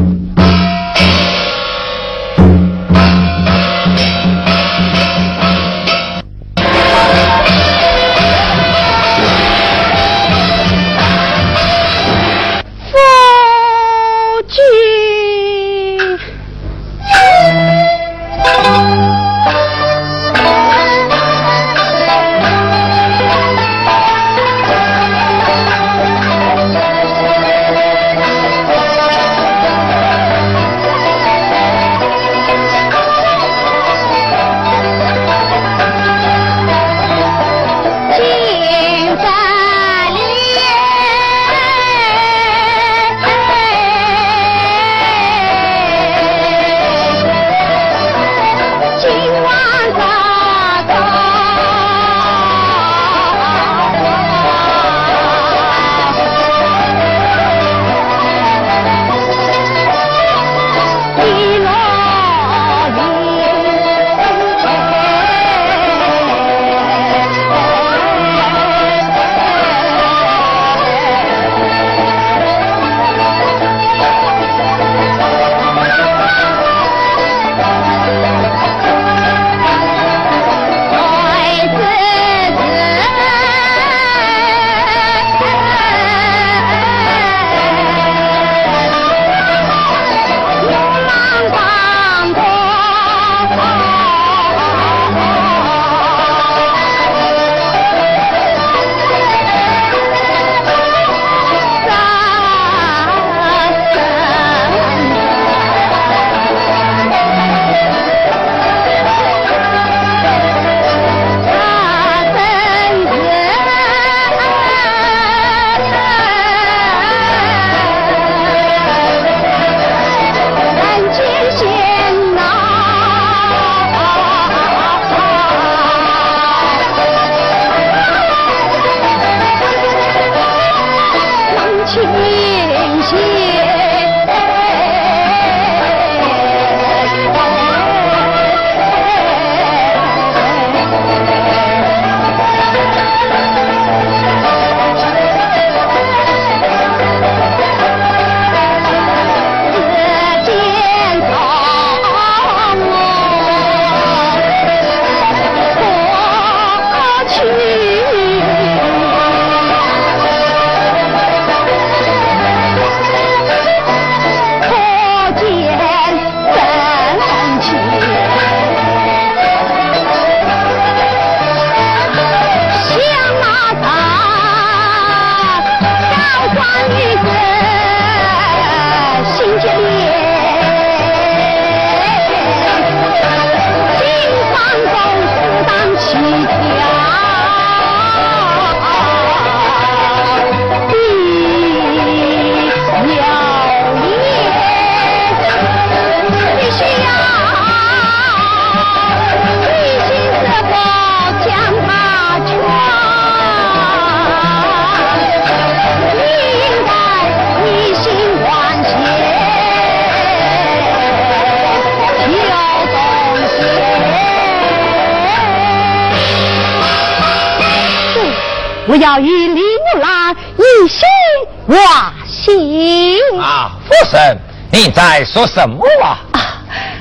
你在说什么啊？啊，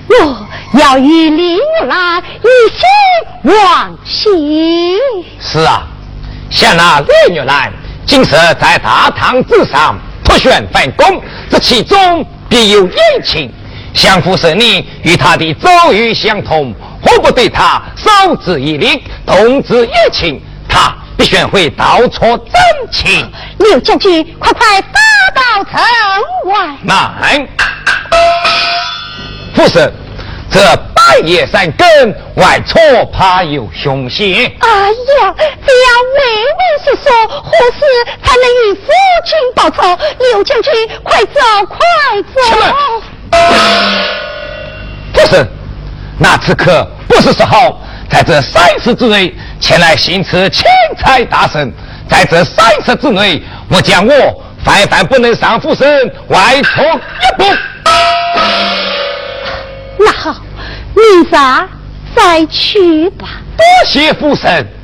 我要与李牛郎一心往昔。是啊，像那李牛郎，今时在大堂之上脱选反攻，这其中必有隐情。相夫是你与他的遭遇相同，何不对他授之以礼，同之一情？他必选会道出真情。刘将军，快快打到城外。慢，夫人，这半夜三更外错怕有凶险。哎呀，这样畏畏缩缩，何时才能与夫君报仇？刘将军，快走，快走！不是，那此刻不是时候，在这三十之内前来行刺钦差大神，在这三十之内，我将我凡凡不能上夫人外出一步。那好，明早再去吧。多谢夫人。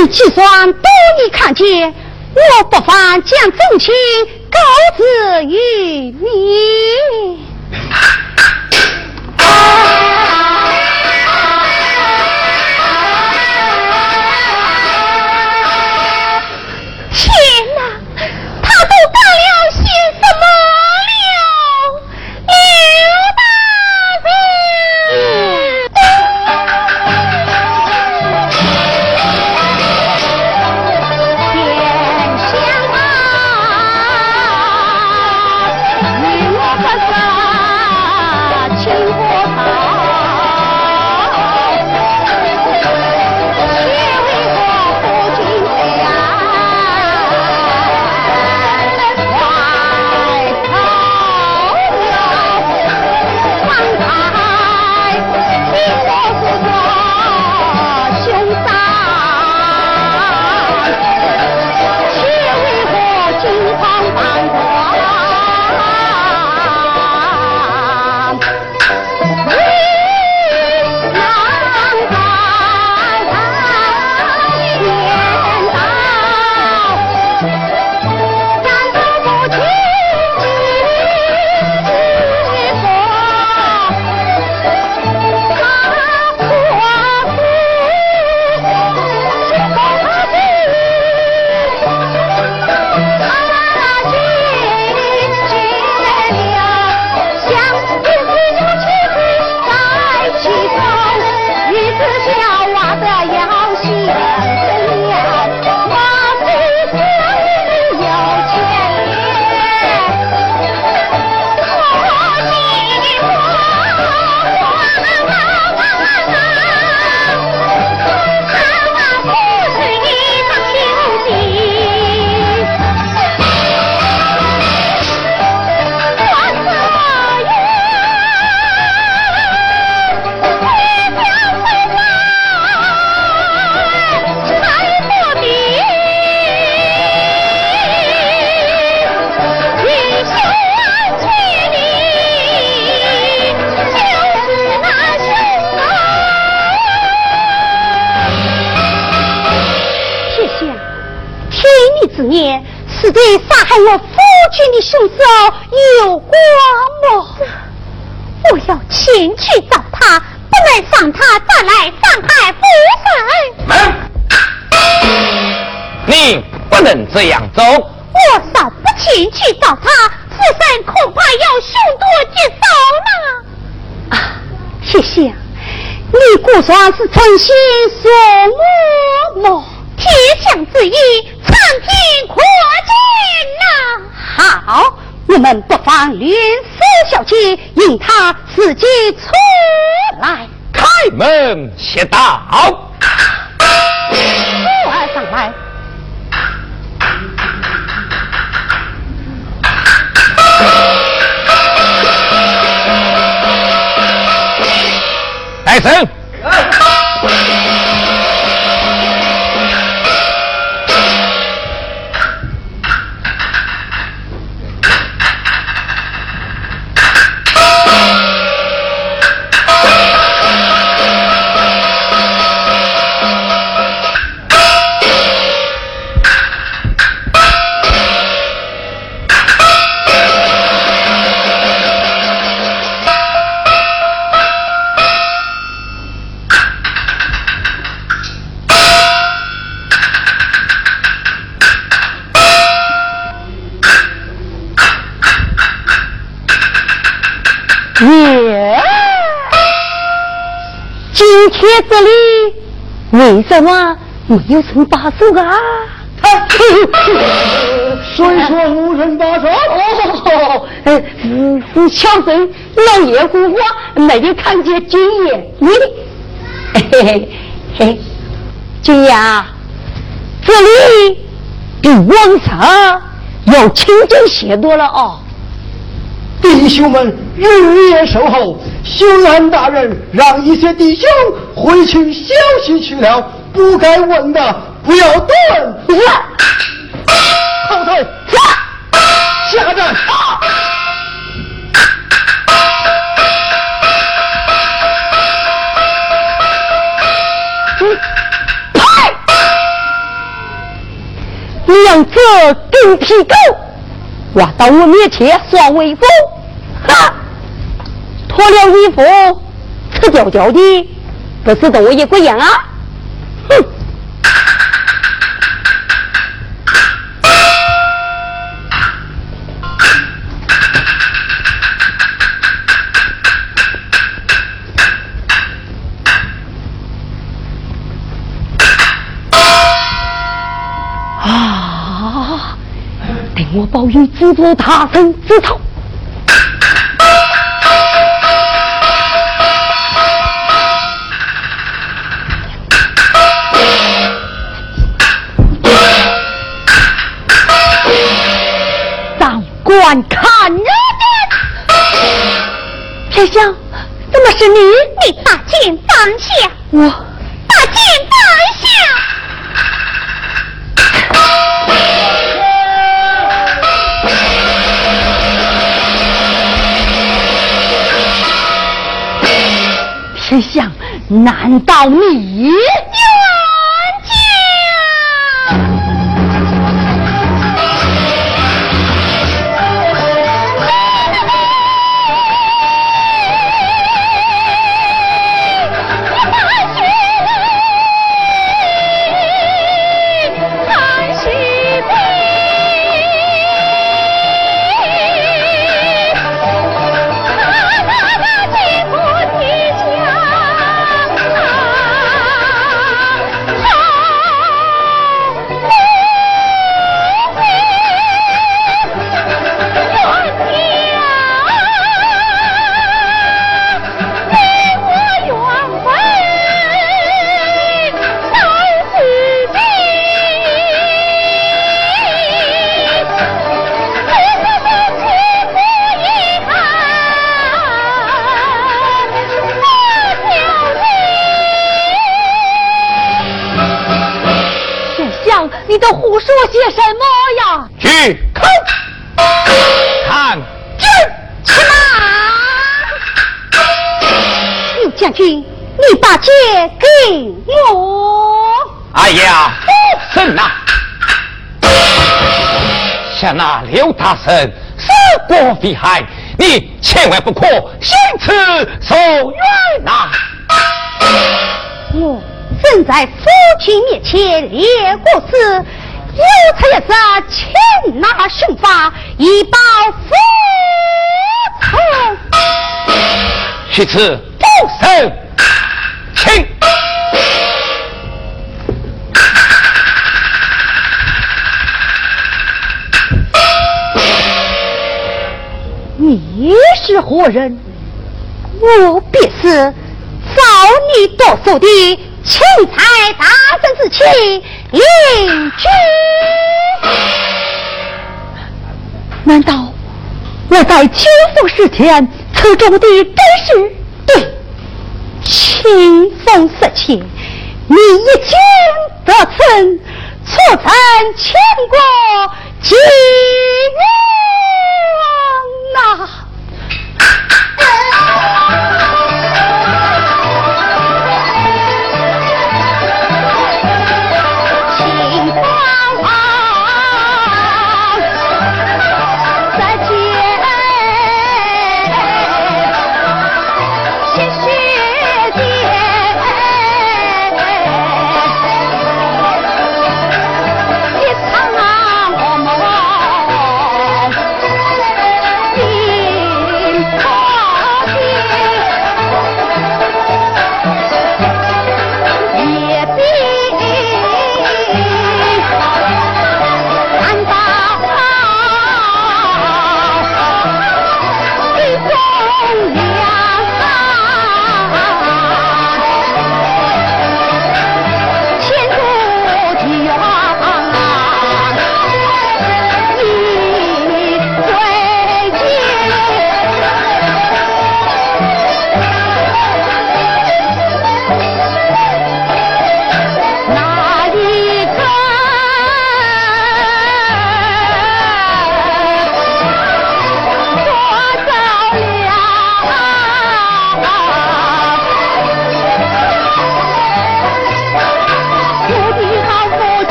你既算多你看见，我不妨将真情告知于你。这样走。我扫不前去找他，此生恐怕要凶多吉少呢。啊，谢谢，你果算是诚心所慕么？天降之意，苍天可见呐！好，我们不妨联手小姐，引他自己出来。开门谢道。开这里为什么没有人把守啊？谁说无人把守？哦，呃，是是小生老爷姑姑没有看见金爷你，嘿嘿嘿，金爷啊，这里比往常要清静些多了哦。弟兄们日夜守候，修安大人让一些弟兄回去休息去了，不该问的不要问。后退，下站。派两只跟屁狗挖到我面前耍威风，哈！脱了衣服，赤脚脚的，不是都一个样啊？哼！啊！等我保佑知府大圣之头。丞相，怎么是你？你把剑放下，我把剑放下。丞相，难道你？什么呀？去看，看去马！刘将军，你把剑给我。哎呀，神呐！像那刘大圣死过非海，你千万不可心慈手软呐！我正在父亲面前列过誓，有此一事，擒拿凶法，以报父仇。许此不胜，请。你是何人？我便是造你夺手的钦差大圣之妻邻居。难道我在秋风时前测中的真是对？清风色切，你一见得曾促成千国吉王呐。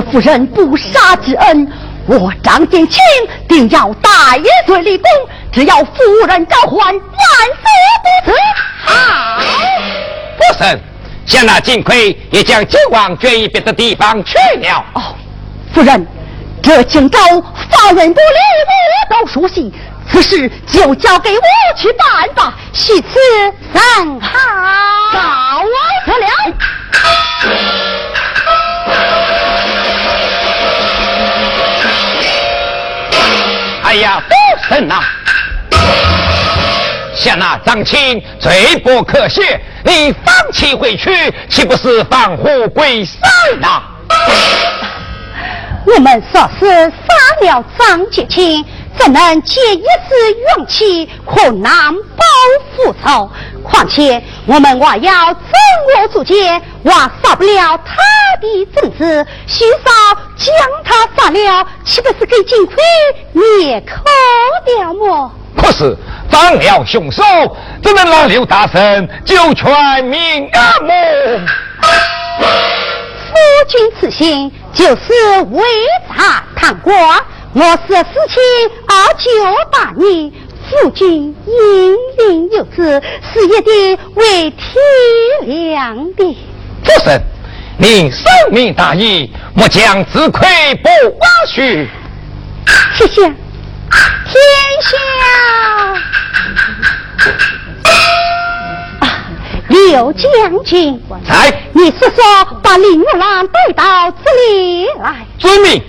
谢夫人不杀之恩，我张建清定要戴罪立功，只要夫人召唤，万死不辞。好，不是，像那金奎也将金王卷于别的地方去了。哦，夫人，这荆州法人不理，我都熟悉。此事就交给我去办吧，许此甚好。哎呀，夫人呐，像那张青罪不可赦，你放弃回去，岂不是放虎归山呐？我们说是杀了张杰清。怎能借一次勇气和难报复仇？况且我们还要整我主见，还杀不了他的正子，徐少他发了，岂不是给金奎灭口了么？可是放了凶手，怎能让刘大神救全民啊？么？夫君此行就是为查贪官。我是死期二九八年，夫君英灵有志，是一定为天良的。主神，您圣命大义，莫将自愧不枉许。谢谢，天下。刘将军，在，你是说把林二郎带到这里来？遵命。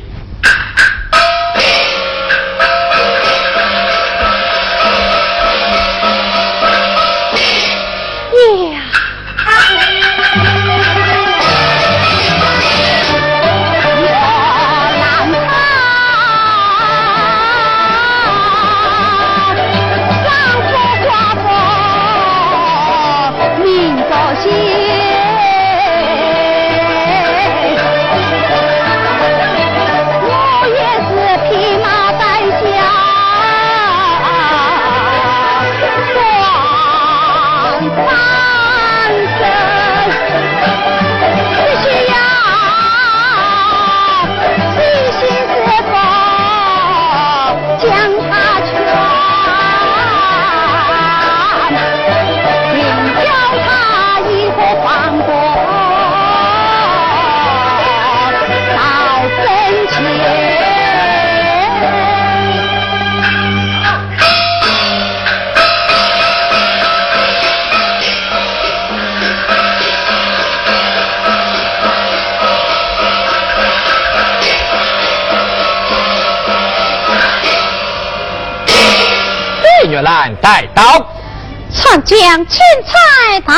将钦差大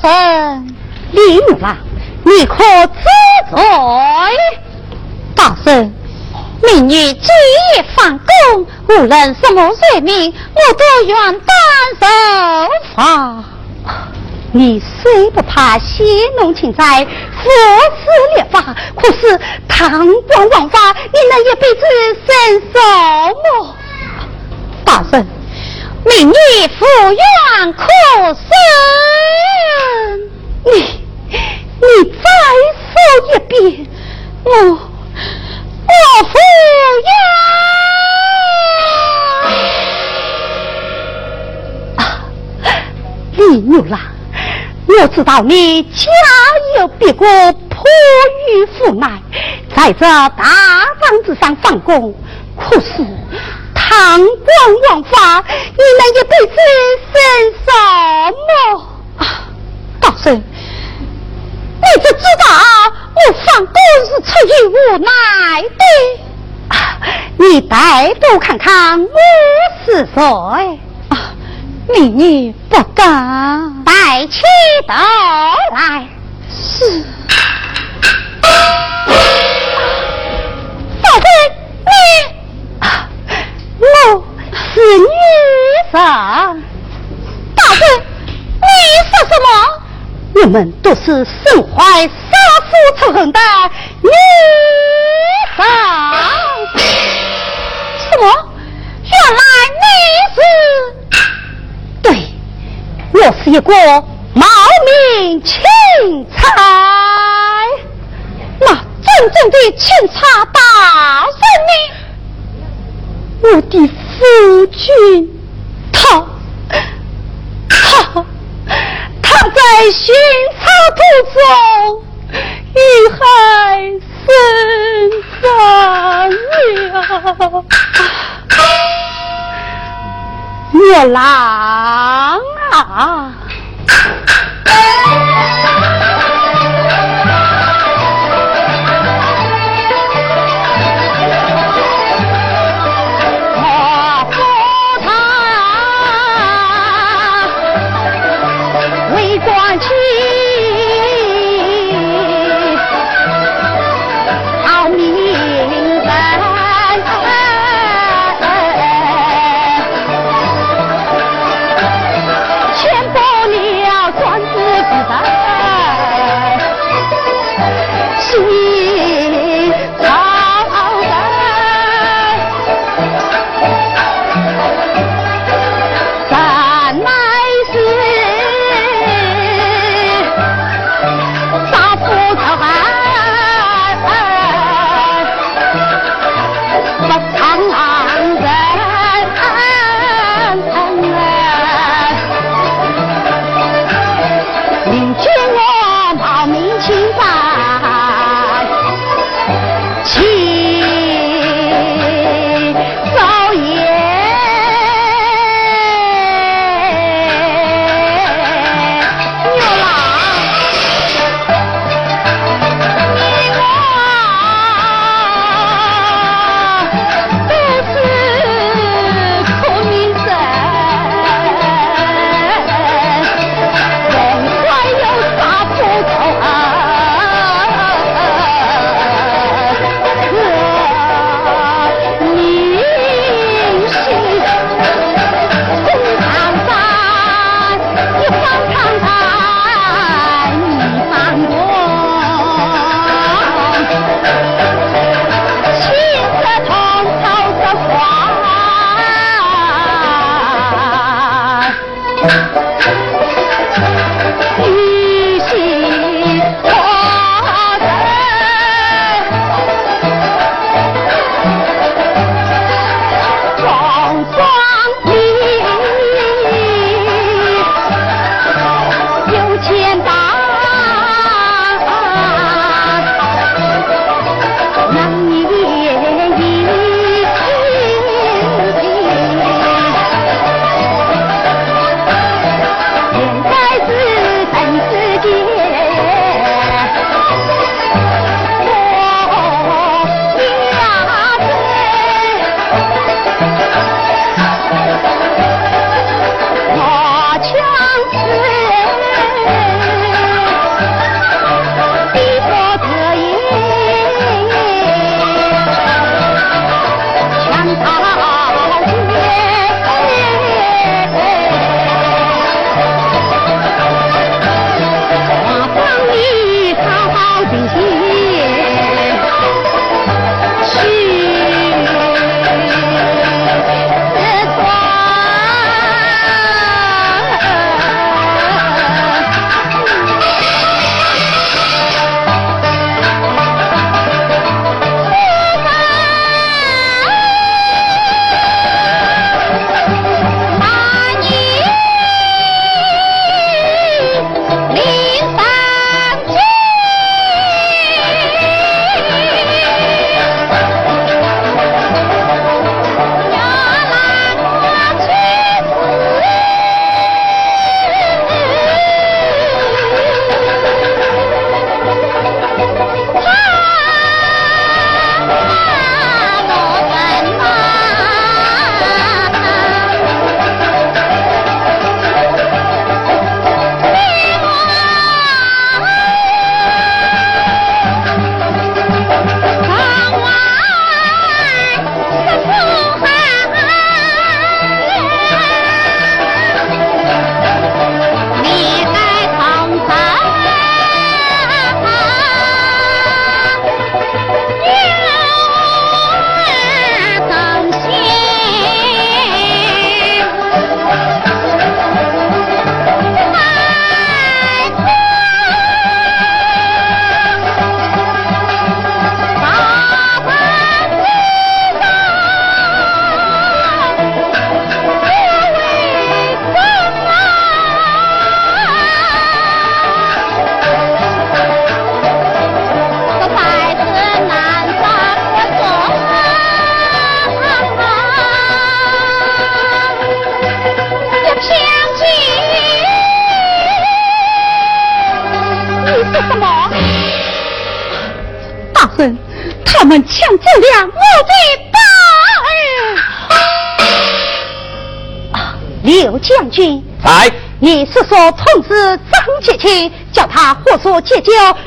圣李玉郎，你可知罪？大圣，民女今夜放工，无论什么罪名，我都愿担受罚。你虽不怕血浓情债，佛死列法，可是贪官枉法，你能一辈子忍受么？大圣。明日赴愿可生，你你再说一遍，我我赴愿。啊，李牛郎，我知道你家有别国迫于无奈，在这大帐子上放工，可是。贪官枉法，你们一辈子算什么？啊，大圣，你只知道我放狗是出于无奈的。你带头看看我是谁？啊，你不敢带起刀来。是，大圣，你。是女神，大人，你说什么？我们都是身怀杀父仇恨的女神。什么？原来你是？对，我是一个冒名钦差。那真正的钦差大人呢？我的夫君，他他他在寻草途中遇害身亡了。月郎啊！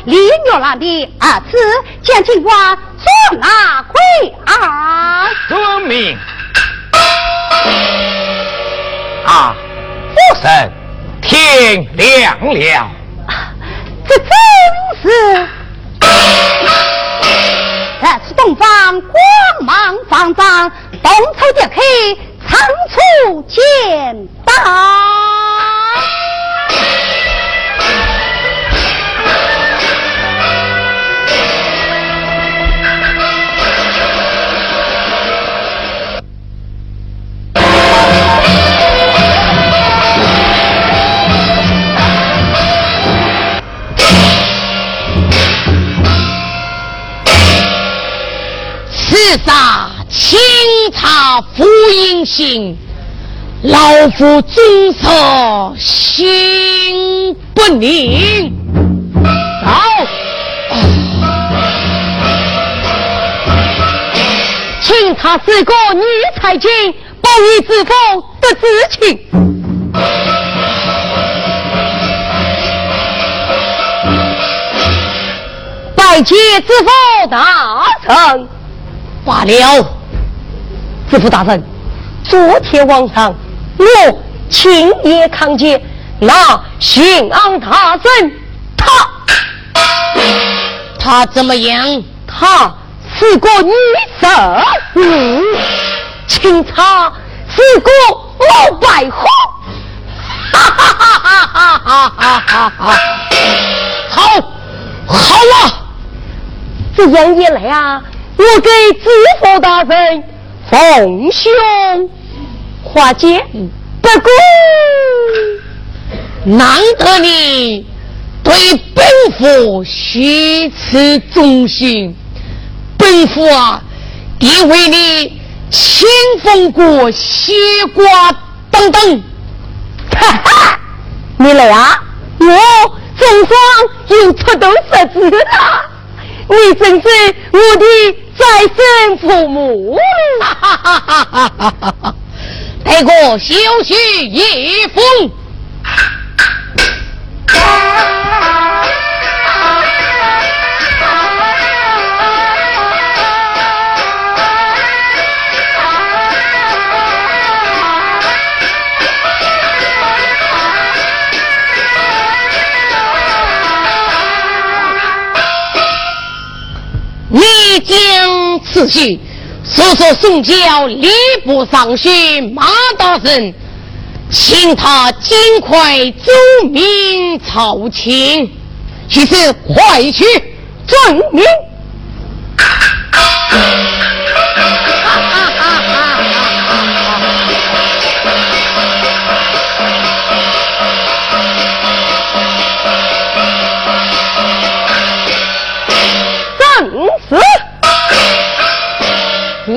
李玉兰的儿子蒋金国坐那查福音信。老夫终生心不宁。好，请他是个女才俊，不义之风得知情。拜见知府大人。罢了，知府大人，昨天晚上。我亲眼看见那刑案大人，他他怎么样？他是个女色，嗯，请他是个老白虎，哈哈哈哈哈哈哈哈哈！好，好啊！这样一来啊，我给知府大人奉兄。花姐，不过难得你对本府虚此忠心，本府啊，定为你清风过、西瓜等等。哈哈，你来啊！我总算有出头识字了，你真是我的再生父母，哈哈哈哈哈哈，得过休去一风。将此信。说说宋教礼部尚书马大人，请他尽快奏明朝廷。其实快去遵命。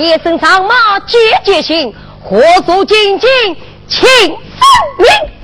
一身长马节节行，火速进京请分明。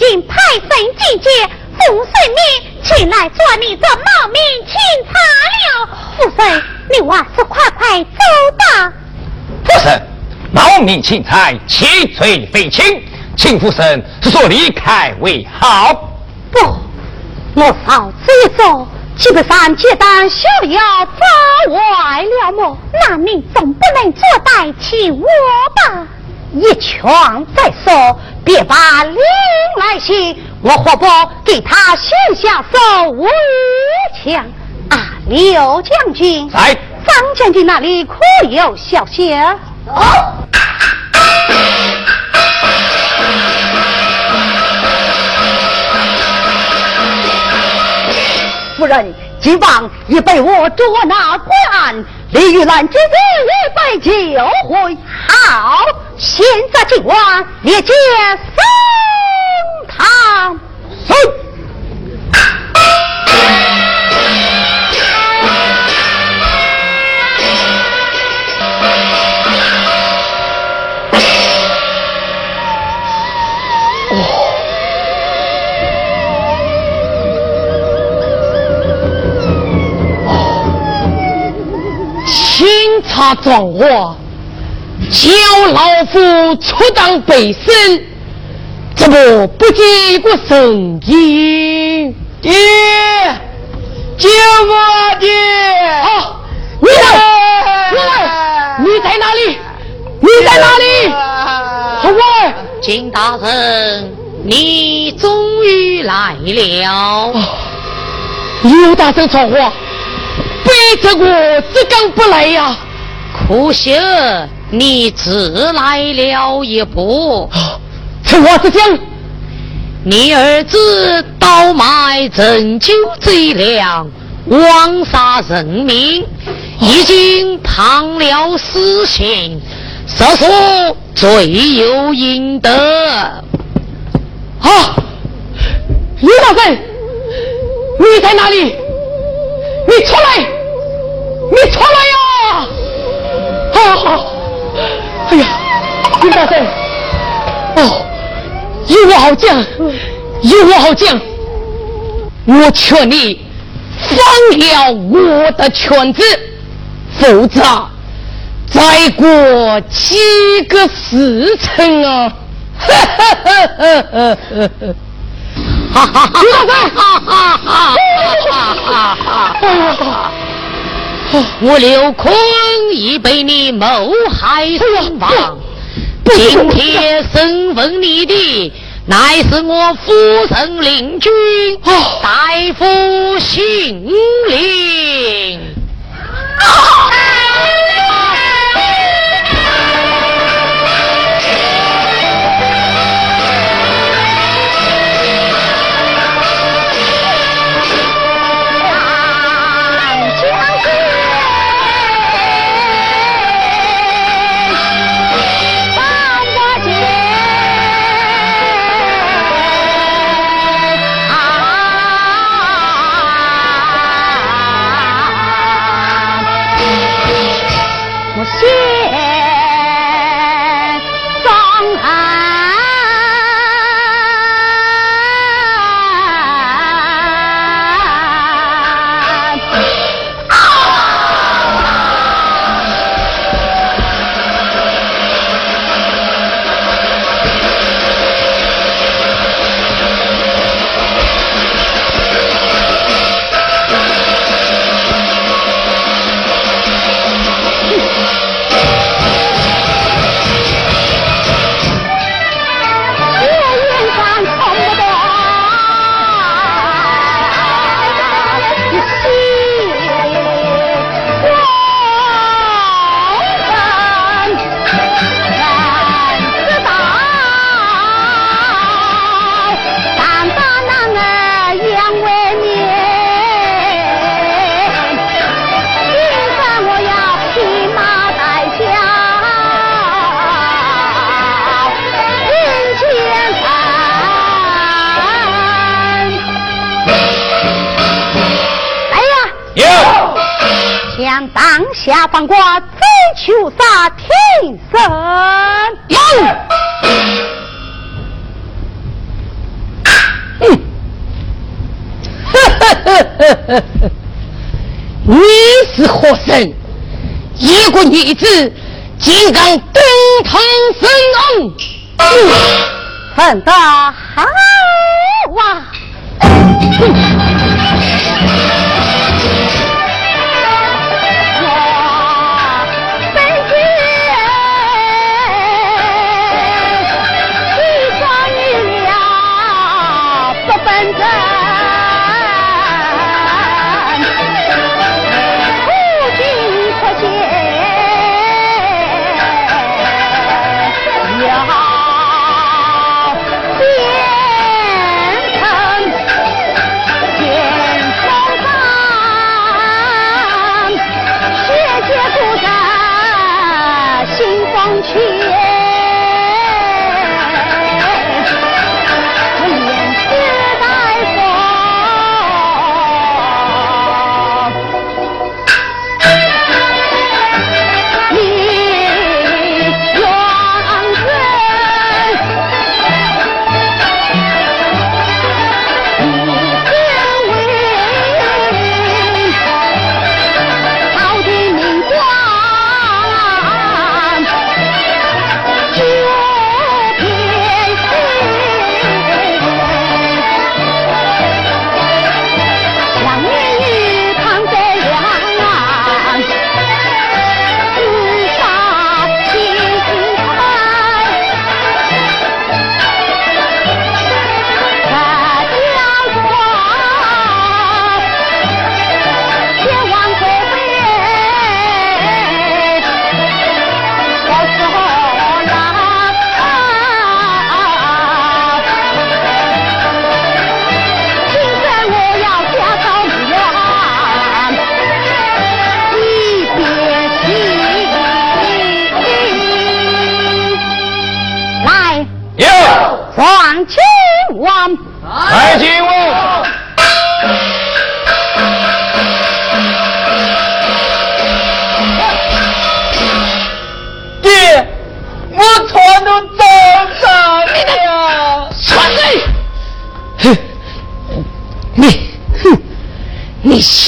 请派神姐姐、父神女前来做你的冒名钦差了。父孙，你还是快快走吧。父神，冒名钦差，且罪非轻，请父神说说离开为好。不，我嫂子一走，基本上就当逍遥在外了。么？那你总不能坐待起我吧。一拳再说，别把令来袭，我何不给他先下手为强？啊，刘将军，在张将军那里可有消息？夫人，今晚已被我捉拿归案，李玉兰今日已被救回。好，现在今晚列解升堂。清查状话，叫老夫出当背身，怎么不见一个声音？爹，救我爹！啊，你来，你来，你在哪里？你在哪里？红儿，金大人，你终于来了。刘大生传话，背着我只敢不来呀。可惜你只来了一步。此话怎讲？你儿子倒卖陈酒贼粮，枉杀人命，已经判了死刑，实属罪有应得。啊，刘大人，你在哪里？你出来！你出来呀！啊！哎呀，刘大生，哦，有我好讲，有我好讲，我劝你放了我的圈子，否则再过几个时辰啊！哈哈哈哈哈哈！哈哈哈！刘大生，哈哈哈哈哈哈！我刘坤已被你谋害身亡，今天审问你的乃是我夫人领军大夫姓令。我下放挂追求杀天神。你是何人？一个女子竟敢登堂审案！恨得好啊！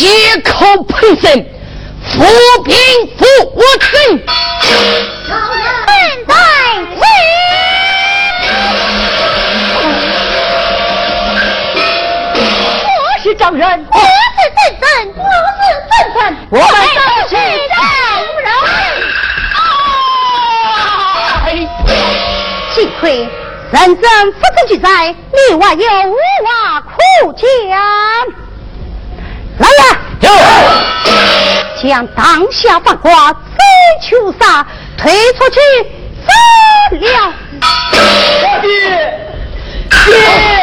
血口喷身，扶贫扶我身。本在此。我是证人，我是证人，我是证人，我们都是证人。幸亏人生不争俱在，你我有无话可讲。将当下犯瓜再求杀推出去走了。爹，爹。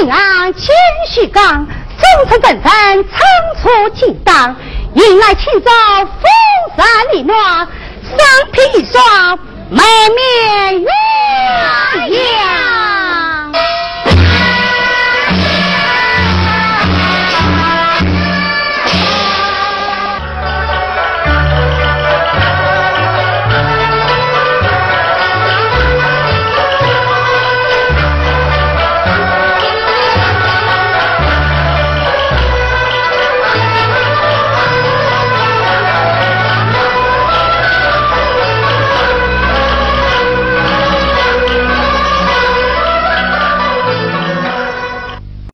银行千徐刚忠诚正沉仓促进当迎来清早风沙里暖三披一双满面月亮。